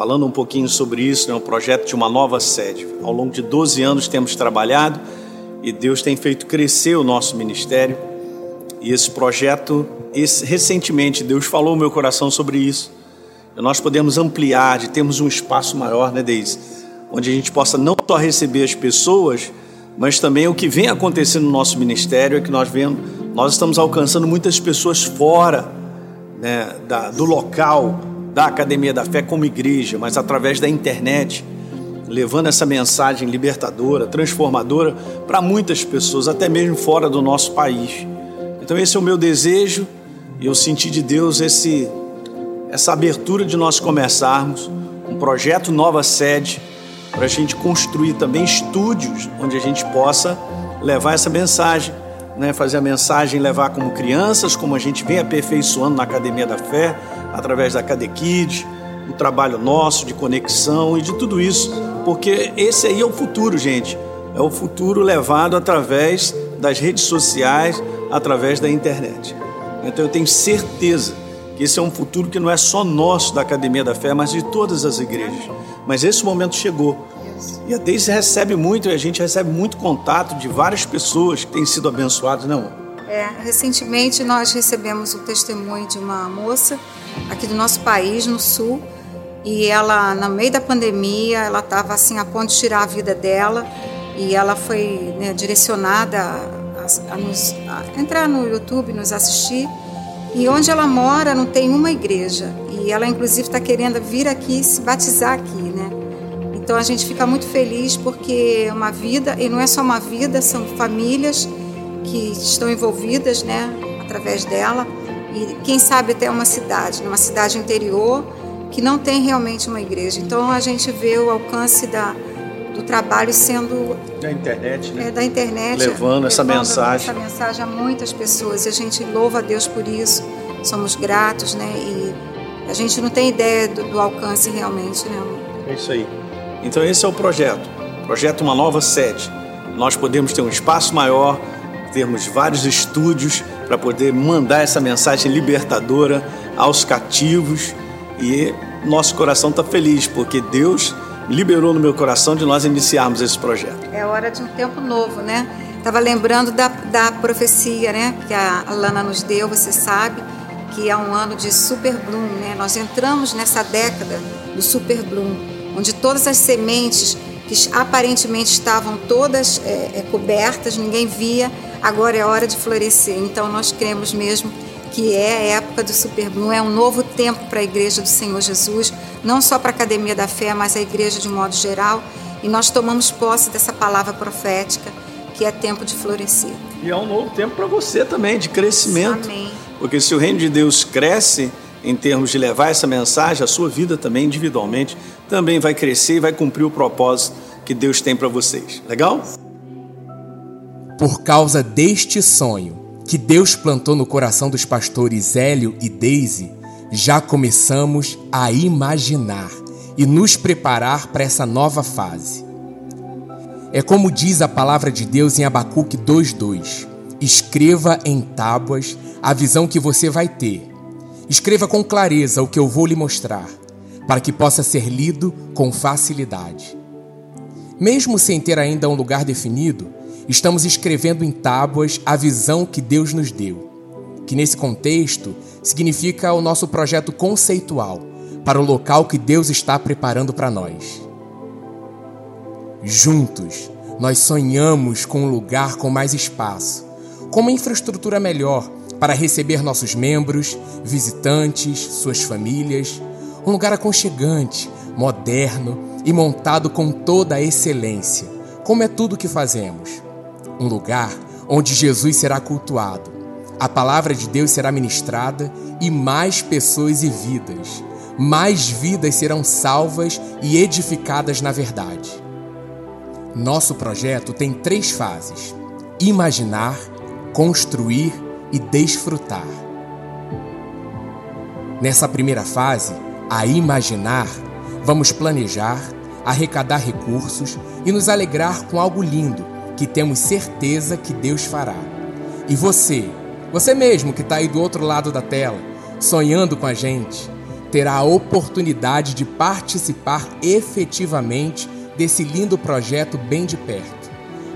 Falando um pouquinho sobre isso, é né? um projeto de uma nova sede. Ao longo de 12 anos temos trabalhado e Deus tem feito crescer o nosso ministério. E esse projeto, esse, recentemente, Deus falou no meu coração sobre isso. Nós podemos ampliar, de termos um espaço maior, né, Deise? Onde a gente possa não só receber as pessoas, mas também o que vem acontecendo no nosso ministério é que nós vemos, nós estamos alcançando muitas pessoas fora né, da, do local da Academia da Fé como igreja, mas através da internet levando essa mensagem libertadora, transformadora para muitas pessoas, até mesmo fora do nosso país. Então esse é o meu desejo e eu senti de Deus esse essa abertura de nós começarmos um projeto nova sede para a gente construir também estúdios onde a gente possa levar essa mensagem, né? fazer a mensagem levar como crianças, como a gente vem aperfeiçoando na Academia da Fé, através da Cadekids, o trabalho nosso de conexão e de tudo isso porque esse aí é o futuro, gente. É o futuro levado através das redes sociais, através da internet. Então eu tenho certeza que esse é um futuro que não é só nosso da Academia da Fé, mas de todas as igrejas. Mas esse momento chegou. E a Deise recebe muito, a gente recebe muito contato de várias pessoas que têm sido abençoadas, não? É, recentemente nós recebemos o testemunho de uma moça aqui do nosso país, no sul, e ela, no meio da pandemia, ela estava assim a ponto de tirar a vida dela e ela foi né, direcionada a, a, nos, a, entrar no YouTube, nos assistir. E onde ela mora não tem uma igreja e ela inclusive está querendo vir aqui se batizar aqui, né? Então a gente fica muito feliz porque é uma vida e não é só uma vida, são famílias que estão envolvidas, né, através dela e quem sabe até uma cidade, numa cidade interior que não tem realmente uma igreja. Então a gente vê o alcance da, do trabalho sendo da internet, né? É, da internet levando essa levando mensagem, essa mensagem a muitas pessoas. E a gente louva a Deus por isso. Somos gratos, né? E a gente não tem ideia do, do alcance realmente, né? É isso aí. Então esse é o projeto. Projeto uma nova sede. Nós podemos ter um espaço maior, termos vários estúdios para poder mandar essa mensagem libertadora aos cativos e nosso coração está feliz, porque Deus liberou no meu coração de nós iniciarmos esse projeto. É hora de um tempo novo, né? Estava lembrando da, da profecia, né? Que a Lana nos deu, você sabe, que é um ano de super bloom, né? Nós entramos nessa década do super bloom, onde todas as sementes que aparentemente estavam todas é, é, cobertas, ninguém via, agora é hora de florescer. Então nós cremos mesmo que é a época do Super Bloom, é um novo tempo para a Igreja do Senhor Jesus, não só para a Academia da Fé, mas a Igreja de modo geral. E nós tomamos posse dessa palavra profética, que é tempo de florescer. E é um novo tempo para você também, de crescimento. Amém. Porque se o reino de Deus cresce em termos de levar essa mensagem, a sua vida também, individualmente, também vai crescer e vai cumprir o propósito que Deus tem para vocês. Legal? Por causa deste sonho, que Deus plantou no coração dos pastores Hélio e Daisy, já começamos a imaginar e nos preparar para essa nova fase. É como diz a palavra de Deus em Abacuque 2:2. Escreva em tábuas a visão que você vai ter. Escreva com clareza o que eu vou lhe mostrar, para que possa ser lido com facilidade. Mesmo sem ter ainda um lugar definido, estamos escrevendo em tábuas a visão que Deus nos deu, que nesse contexto significa o nosso projeto conceitual para o local que Deus está preparando para nós. Juntos, nós sonhamos com um lugar com mais espaço, com uma infraestrutura melhor para receber nossos membros, visitantes, suas famílias, um lugar aconchegante, moderno e montado com toda a excelência, como é tudo que fazemos um lugar onde Jesus será cultuado, a palavra de Deus será ministrada e mais pessoas e vidas, mais vidas serão salvas e edificadas na verdade. Nosso projeto tem três fases: imaginar, construir e desfrutar. Nessa primeira fase, a imaginar, vamos planejar, arrecadar recursos e nos alegrar com algo lindo que temos certeza que Deus fará. E você, você mesmo que está aí do outro lado da tela, sonhando com a gente, terá a oportunidade de participar efetivamente desse lindo projeto bem de perto,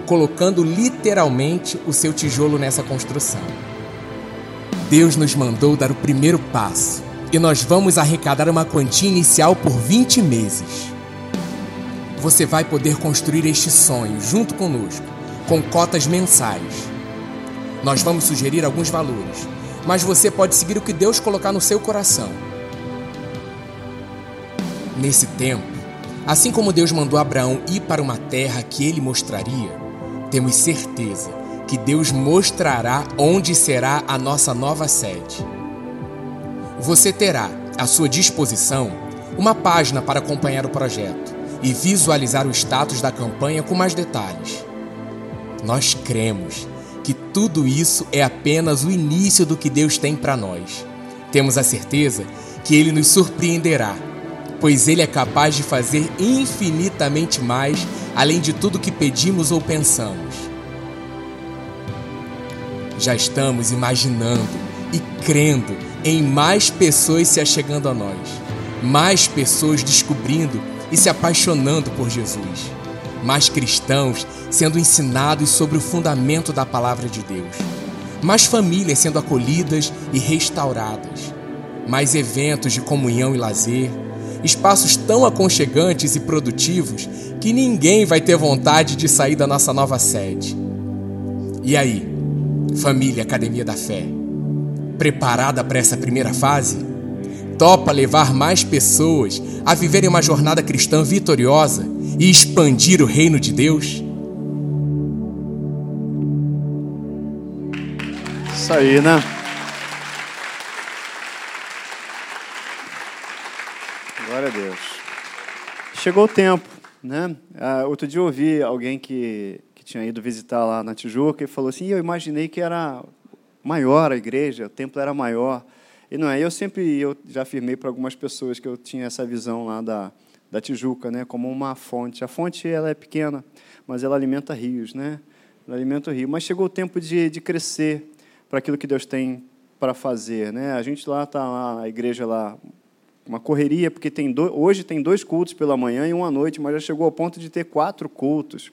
colocando literalmente o seu tijolo nessa construção. Deus nos mandou dar o primeiro passo e nós vamos arrecadar uma quantia inicial por 20 meses. Você vai poder construir este sonho junto conosco, com cotas mensais. Nós vamos sugerir alguns valores, mas você pode seguir o que Deus colocar no seu coração. Nesse tempo, assim como Deus mandou Abraão ir para uma terra que ele mostraria, temos certeza que Deus mostrará onde será a nossa nova sede. Você terá à sua disposição uma página para acompanhar o projeto e visualizar o status da campanha com mais detalhes. Nós cremos que tudo isso é apenas o início do que Deus tem para nós. Temos a certeza que Ele nos surpreenderá, pois Ele é capaz de fazer infinitamente mais além de tudo que pedimos ou pensamos. Já estamos imaginando e crendo em mais pessoas se achegando a nós, mais pessoas descobrindo e se apaixonando por Jesus, mais cristãos sendo ensinados sobre o fundamento da palavra de Deus, mais famílias sendo acolhidas e restauradas, mais eventos de comunhão e lazer, espaços tão aconchegantes e produtivos que ninguém vai ter vontade de sair da nossa nova sede. E aí, família Academia da Fé, preparada para essa primeira fase? Topa levar mais pessoas a viverem uma jornada cristã vitoriosa e expandir o reino de Deus? Isso aí, né? Glória a Deus. Chegou o tempo, né? Ah, outro dia eu ouvi alguém que, que tinha ido visitar lá na Tijuca e falou assim: eu imaginei que era maior a igreja, o templo era maior. E não é. Eu sempre eu já afirmei para algumas pessoas que eu tinha essa visão lá da, da Tijuca, né, como uma fonte. A fonte ela é pequena, mas ela alimenta rios, né? Ela alimenta o rio. Mas chegou o tempo de, de crescer para aquilo que Deus tem para fazer, né? A gente lá está lá, a igreja lá uma correria porque tem dois, hoje tem dois cultos pela manhã e um à noite, mas já chegou ao ponto de ter quatro cultos.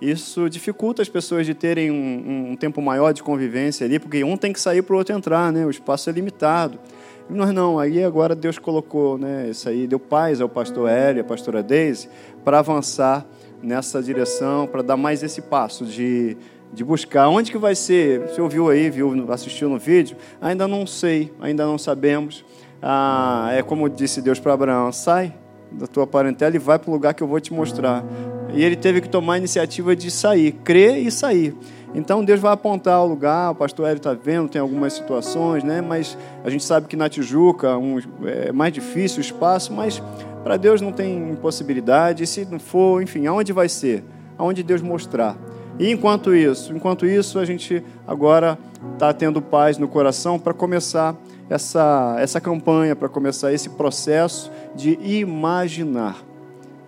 Isso dificulta as pessoas de terem um, um tempo maior de convivência ali, porque um tem que sair para o outro entrar, né? O espaço é limitado. Nós não, aí agora Deus colocou, né? Isso aí deu paz ao pastor Hélio, à pastora Deise, para avançar nessa direção, para dar mais esse passo de de buscar. Onde que vai ser? Você ouviu aí, viu, assistiu no vídeo? Ainda não sei, ainda não sabemos. Ah, é como disse Deus para Abraão: sai da tua parentela e vai para o lugar que eu vou te mostrar. E ele teve que tomar a iniciativa de sair, crer e sair. Então Deus vai apontar o lugar, o pastor Hélio está vendo, tem algumas situações, né? mas a gente sabe que na Tijuca um, é mais difícil o espaço, mas para Deus não tem impossibilidade. E se não for, enfim, aonde vai ser? Aonde Deus mostrar. E enquanto isso, enquanto isso, a gente agora está tendo paz no coração para começar essa, essa campanha, para começar esse processo de imaginar.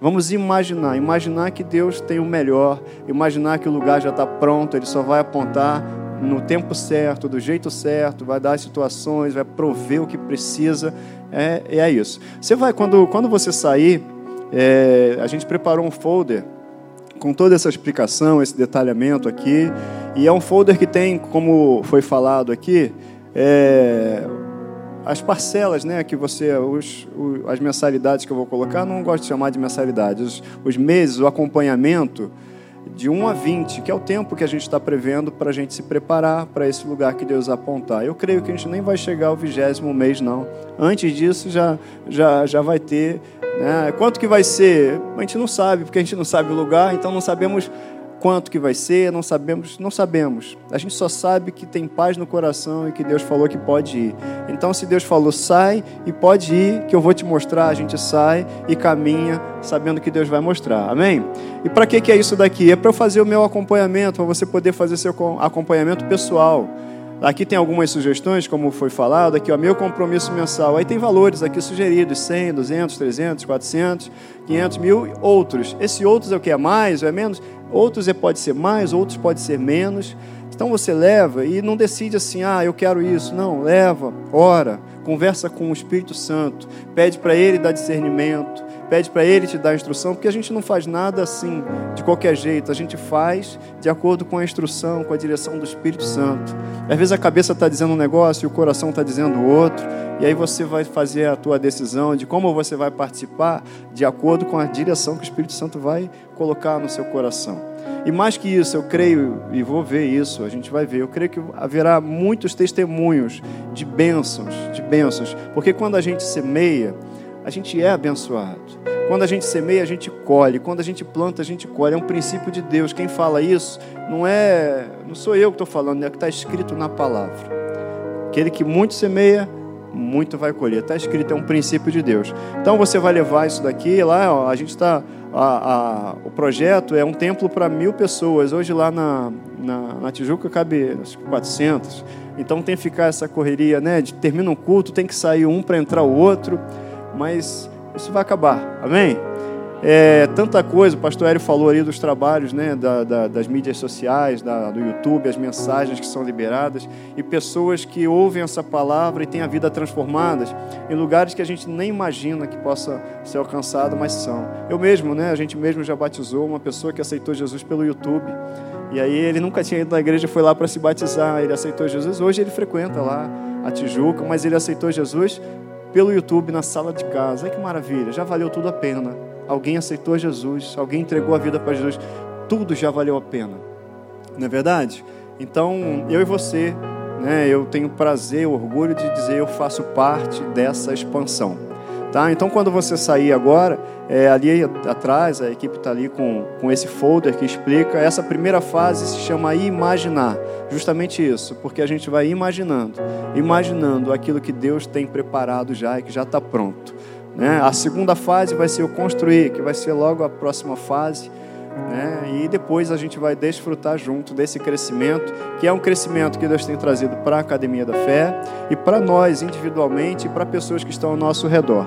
Vamos imaginar, imaginar que Deus tem o melhor, imaginar que o lugar já está pronto, Ele só vai apontar no tempo certo, do jeito certo, vai dar as situações, vai prover o que precisa. É, é isso. Você vai, quando, quando você sair, é, a gente preparou um folder com toda essa explicação, esse detalhamento aqui. E é um folder que tem, como foi falado aqui, é, as parcelas, né, que você, os, as mensalidades que eu vou colocar, não gosto de chamar de mensalidades, os, os meses, o acompanhamento de 1 a 20, que é o tempo que a gente está prevendo para a gente se preparar para esse lugar que Deus apontar. Eu creio que a gente nem vai chegar ao vigésimo mês, não. Antes disso, já, já, já vai ter né? Quanto que vai ser? A gente não sabe, porque a gente não sabe o lugar, então não sabemos quanto que vai ser, não sabemos, não sabemos. A gente só sabe que tem paz no coração e que Deus falou que pode ir. Então, se Deus falou sai e pode ir, que eu vou te mostrar, a gente sai e caminha sabendo que Deus vai mostrar. Amém? E para que que é isso daqui? É para eu fazer o meu acompanhamento, para você poder fazer seu acompanhamento pessoal. Aqui tem algumas sugestões, como foi falado, aqui, ó, meu compromisso mensal. Aí tem valores aqui sugeridos, 100, 200, 300, 400, 500 mil, outros. Esse outros é o que? É mais ou é menos? Outros é, pode ser mais, outros pode ser menos. Então você leva e não decide assim, ah, eu quero isso. Não, leva, ora, conversa com o Espírito Santo, pede para ele dar discernimento, pede para ele te dar instrução, porque a gente não faz nada assim, de qualquer jeito, a gente faz de acordo com a instrução, com a direção do Espírito Santo. Às vezes a cabeça está dizendo um negócio e o coração está dizendo outro, e aí você vai fazer a tua decisão de como você vai participar de acordo com a direção que o Espírito Santo vai colocar no seu coração. E mais que isso, eu creio, e vou ver isso, a gente vai ver, eu creio que haverá muitos testemunhos de bênçãos, de bênçãos, porque quando a gente semeia, a gente é abençoado. Quando a gente semeia, a gente colhe. Quando a gente planta, a gente colhe. É um princípio de Deus. Quem fala isso não é, não sou eu que estou falando, é o que está escrito na palavra. Aquele que muito semeia, muito vai colher. Está escrito, é um princípio de Deus. Então você vai levar isso daqui lá. Ó, a gente está, o projeto é um templo para mil pessoas. Hoje lá na, na, na Tijuca cabe acho, 400. Então tem que ficar essa correria, né? De, termina um culto, tem que sair um para entrar o outro mas isso vai acabar, amém? É, tanta coisa, o pastor Hélio falou ali dos trabalhos né, da, da, das mídias sociais, da, do YouTube, as mensagens que são liberadas, e pessoas que ouvem essa palavra e têm a vida transformada em lugares que a gente nem imagina que possa ser alcançado, mas são. Eu mesmo, né, a gente mesmo já batizou uma pessoa que aceitou Jesus pelo YouTube, e aí ele nunca tinha ido na igreja, foi lá para se batizar, ele aceitou Jesus, hoje ele frequenta lá a Tijuca, mas ele aceitou Jesus pelo YouTube na sala de casa. Ai que maravilha, já valeu tudo a pena. Alguém aceitou Jesus, alguém entregou a vida para Jesus, tudo já valeu a pena. Não é verdade? Então, eu e você, né, eu tenho prazer, orgulho de dizer eu faço parte dessa expansão. Tá? Então, quando você sair agora, é, ali atrás, a equipe está ali com, com esse folder que explica. Essa primeira fase se chama imaginar. Justamente isso, porque a gente vai imaginando, imaginando aquilo que Deus tem preparado já e que já está pronto. Né? A segunda fase vai ser o construir, que vai ser logo a próxima fase. Né? E depois a gente vai desfrutar junto desse crescimento, que é um crescimento que Deus tem trazido para a Academia da Fé e para nós individualmente e para pessoas que estão ao nosso redor.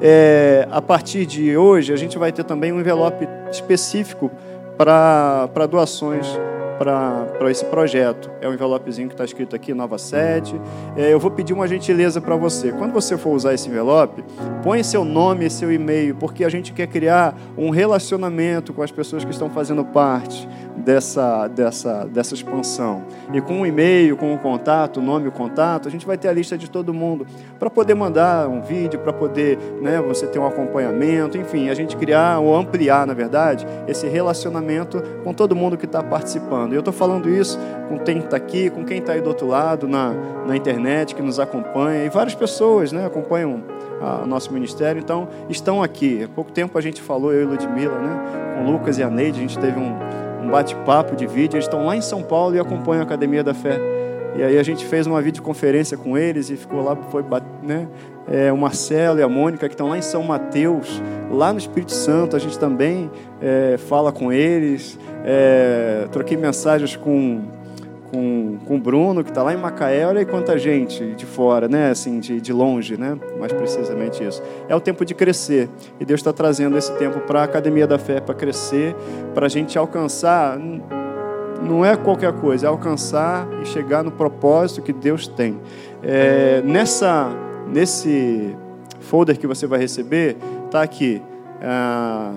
É, a partir de hoje, a gente vai ter também um envelope específico para doações para esse projeto. É um envelopezinho que está escrito aqui, nova sede. É, eu vou pedir uma gentileza para você. Quando você for usar esse envelope, põe seu nome e seu e-mail, porque a gente quer criar um relacionamento com as pessoas que estão fazendo parte dessa, dessa, dessa expansão. E com um e-mail, com um contato, o nome e o contato, a gente vai ter a lista de todo mundo para poder mandar um vídeo, para poder né, você ter um acompanhamento, enfim, a gente criar ou ampliar, na verdade, esse relacionamento com todo mundo que está participando. E eu estou falando isso com quem está aqui, com quem está aí do outro lado, na, na internet, que nos acompanha, e várias pessoas né, acompanham o nosso ministério, então estão aqui. Há pouco tempo a gente falou, eu e Ludmilla, né, com Lucas e a Neide, a gente teve um um bate-papo de vídeo. Eles estão lá em São Paulo e acompanham a Academia da Fé. E aí a gente fez uma videoconferência com eles e ficou lá, foi, né? É, o Marcelo e a Mônica, que estão lá em São Mateus, lá no Espírito Santo, a gente também é, fala com eles. É, troquei mensagens com com, com o Bruno, que está lá em Macaé, olha aí quanta gente de fora, né? Assim, de, de longe, né? Mais precisamente isso. É o tempo de crescer. E Deus está trazendo esse tempo para a Academia da Fé, para crescer, para a gente alcançar. Não é qualquer coisa, é alcançar e chegar no propósito que Deus tem. É, nessa, nesse folder que você vai receber, está aqui. Ah,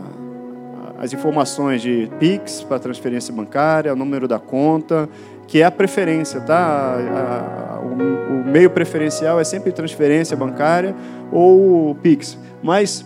as informações de Pix para transferência bancária, o número da conta, que é a preferência, tá? A, a, o, o, meio preferencial é sempre transferência bancária ou Pix. Mas,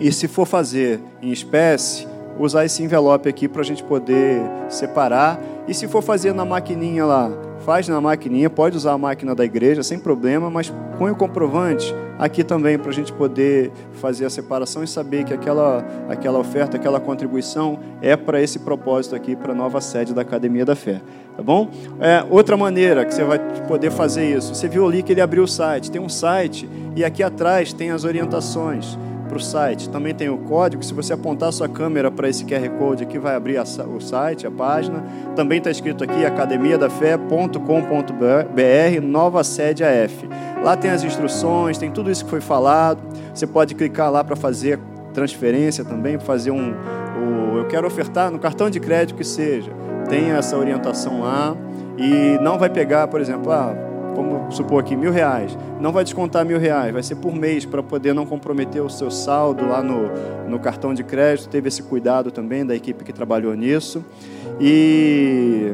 e se for fazer em espécie, usar esse envelope aqui para a gente poder separar. E se for fazer na maquininha lá, faz na maquininha, pode usar a máquina da igreja sem problema, mas põe o comprovante aqui também para a gente poder fazer a separação e saber que aquela, aquela oferta, aquela contribuição é para esse propósito aqui, para a nova sede da Academia da Fé. Tá bom? É, outra maneira que você vai poder fazer isso, você viu ali que ele abriu o site, tem um site e aqui atrás tem as orientações para o site. Também tem o código. Se você apontar sua câmera para esse QR Code aqui, vai abrir a, o site, a página. Também está escrito aqui academiadafé.com.br, nova sede AF. Lá tem as instruções, tem tudo isso que foi falado. Você pode clicar lá para fazer transferência também, fazer um. O, eu quero ofertar no cartão de crédito que seja. Tem essa orientação lá. E não vai pegar, por exemplo, ah, vamos supor aqui, mil reais. Não vai descontar mil reais, vai ser por mês para poder não comprometer o seu saldo lá no, no cartão de crédito. Teve esse cuidado também da equipe que trabalhou nisso. E,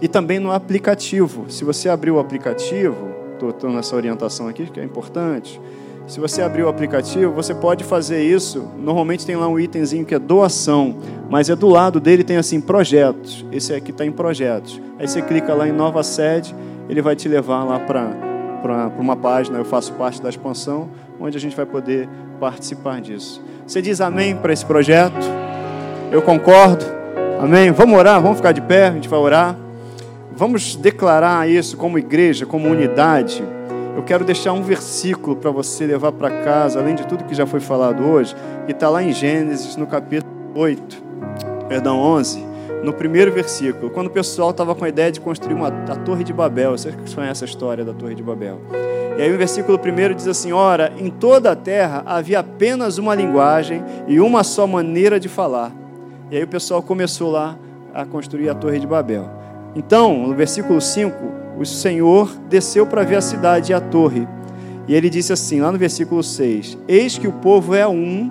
e também no aplicativo. Se você abrir o aplicativo, estou nessa orientação aqui, que é importante. Se você abrir o aplicativo, você pode fazer isso. Normalmente tem lá um itemzinho que é doação, mas é do lado dele tem assim projetos. Esse aqui está em projetos. Aí você clica lá em nova sede ele vai te levar lá para uma página, eu faço parte da expansão, onde a gente vai poder participar disso. Você diz amém para esse projeto? Eu concordo. Amém? Vamos orar, vamos ficar de pé, a gente vai orar. Vamos declarar isso como igreja, como unidade. Eu quero deixar um versículo para você levar para casa, além de tudo que já foi falado hoje, que está lá em Gênesis, no capítulo 8, perdão, 11 no primeiro versículo, quando o pessoal estava com a ideia de construir uma, a Torre de Babel. Vocês conhecem a história da Torre de Babel. E aí o versículo primeiro diz assim: Ora, em toda a terra havia apenas uma linguagem e uma só maneira de falar. E aí o pessoal começou lá a construir a Torre de Babel. Então, no versículo 5, o Senhor desceu para ver a cidade e a torre. E ele disse assim, lá no versículo 6: Eis que o povo é um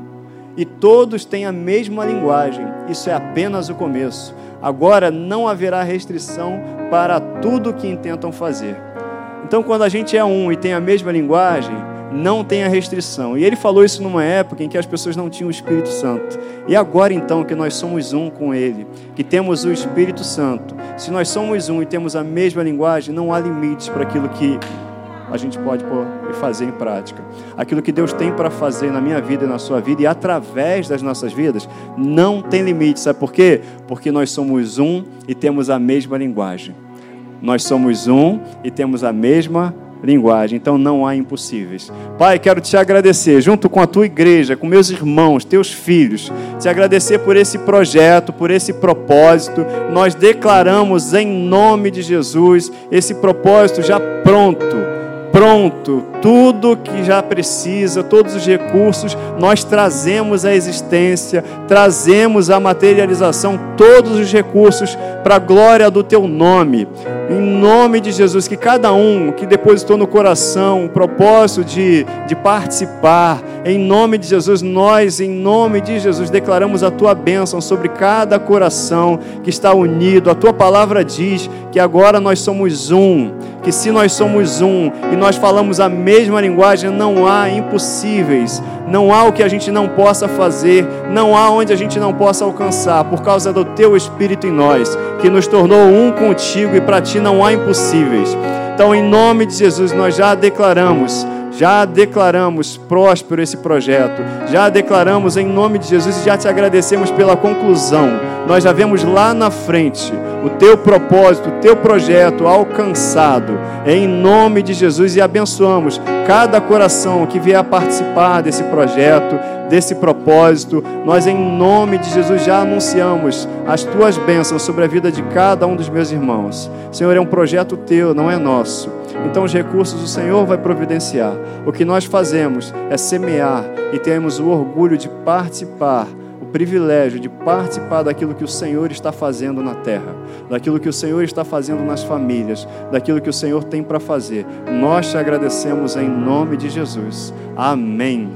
e todos têm a mesma linguagem. Isso é apenas o começo. Agora não haverá restrição para tudo que intentam fazer. Então, quando a gente é um e tem a mesma linguagem, não tem a restrição. E ele falou isso numa época em que as pessoas não tinham o Espírito Santo. E agora, então, que nós somos um com Ele, que temos o Espírito Santo, se nós somos um e temos a mesma linguagem, não há limites para aquilo que a gente pode pôr e fazer em prática. Aquilo que Deus tem para fazer na minha vida e na sua vida e através das nossas vidas não tem limite. Sabe por quê? Porque nós somos um e temos a mesma linguagem. Nós somos um e temos a mesma linguagem, então não há impossíveis. Pai, quero te agradecer, junto com a tua igreja, com meus irmãos, teus filhos, te agradecer por esse projeto, por esse propósito. Nós declaramos em nome de Jesus esse propósito já pronto pronto, tudo que já precisa, todos os recursos, nós trazemos à existência, trazemos à materialização todos os recursos para a glória do teu nome. Em nome de Jesus, que cada um que depositou no coração o propósito de, de participar, em nome de Jesus, nós, em nome de Jesus, declaramos a tua bênção sobre cada coração que está unido. A tua palavra diz que agora nós somos um, que se nós somos um e nós falamos a mesma linguagem, não há impossíveis, não há o que a gente não possa fazer, não há onde a gente não possa alcançar, por causa do teu Espírito em nós, que nos tornou um contigo e para ti não há impossíveis. Então, em nome de Jesus, nós já declaramos já declaramos próspero esse projeto, já declaramos em nome de Jesus e já te agradecemos pela conclusão. Nós já vemos lá na frente o teu propósito, o teu projeto alcançado, em nome de Jesus e abençoamos cada coração que vier a participar desse projeto, desse propósito. Nós, em nome de Jesus, já anunciamos as tuas bênçãos sobre a vida de cada um dos meus irmãos. Senhor, é um projeto teu, não é nosso. Então, os recursos o Senhor vai providenciar. O que nós fazemos é semear e temos o orgulho de participar, o privilégio de participar daquilo que o Senhor está fazendo na terra, daquilo que o Senhor está fazendo nas famílias, daquilo que o Senhor tem para fazer. Nós te agradecemos em nome de Jesus. Amém.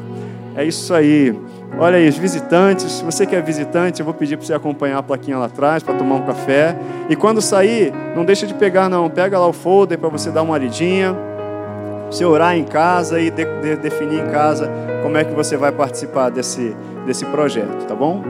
É isso aí. Olha aí, os visitantes, se você que é visitante, eu vou pedir para você acompanhar a plaquinha lá atrás para tomar um café. E quando sair, não deixa de pegar não, pega lá o folder para você dar uma lidinha, você orar em casa e de, de, definir em casa como é que você vai participar desse, desse projeto, tá bom?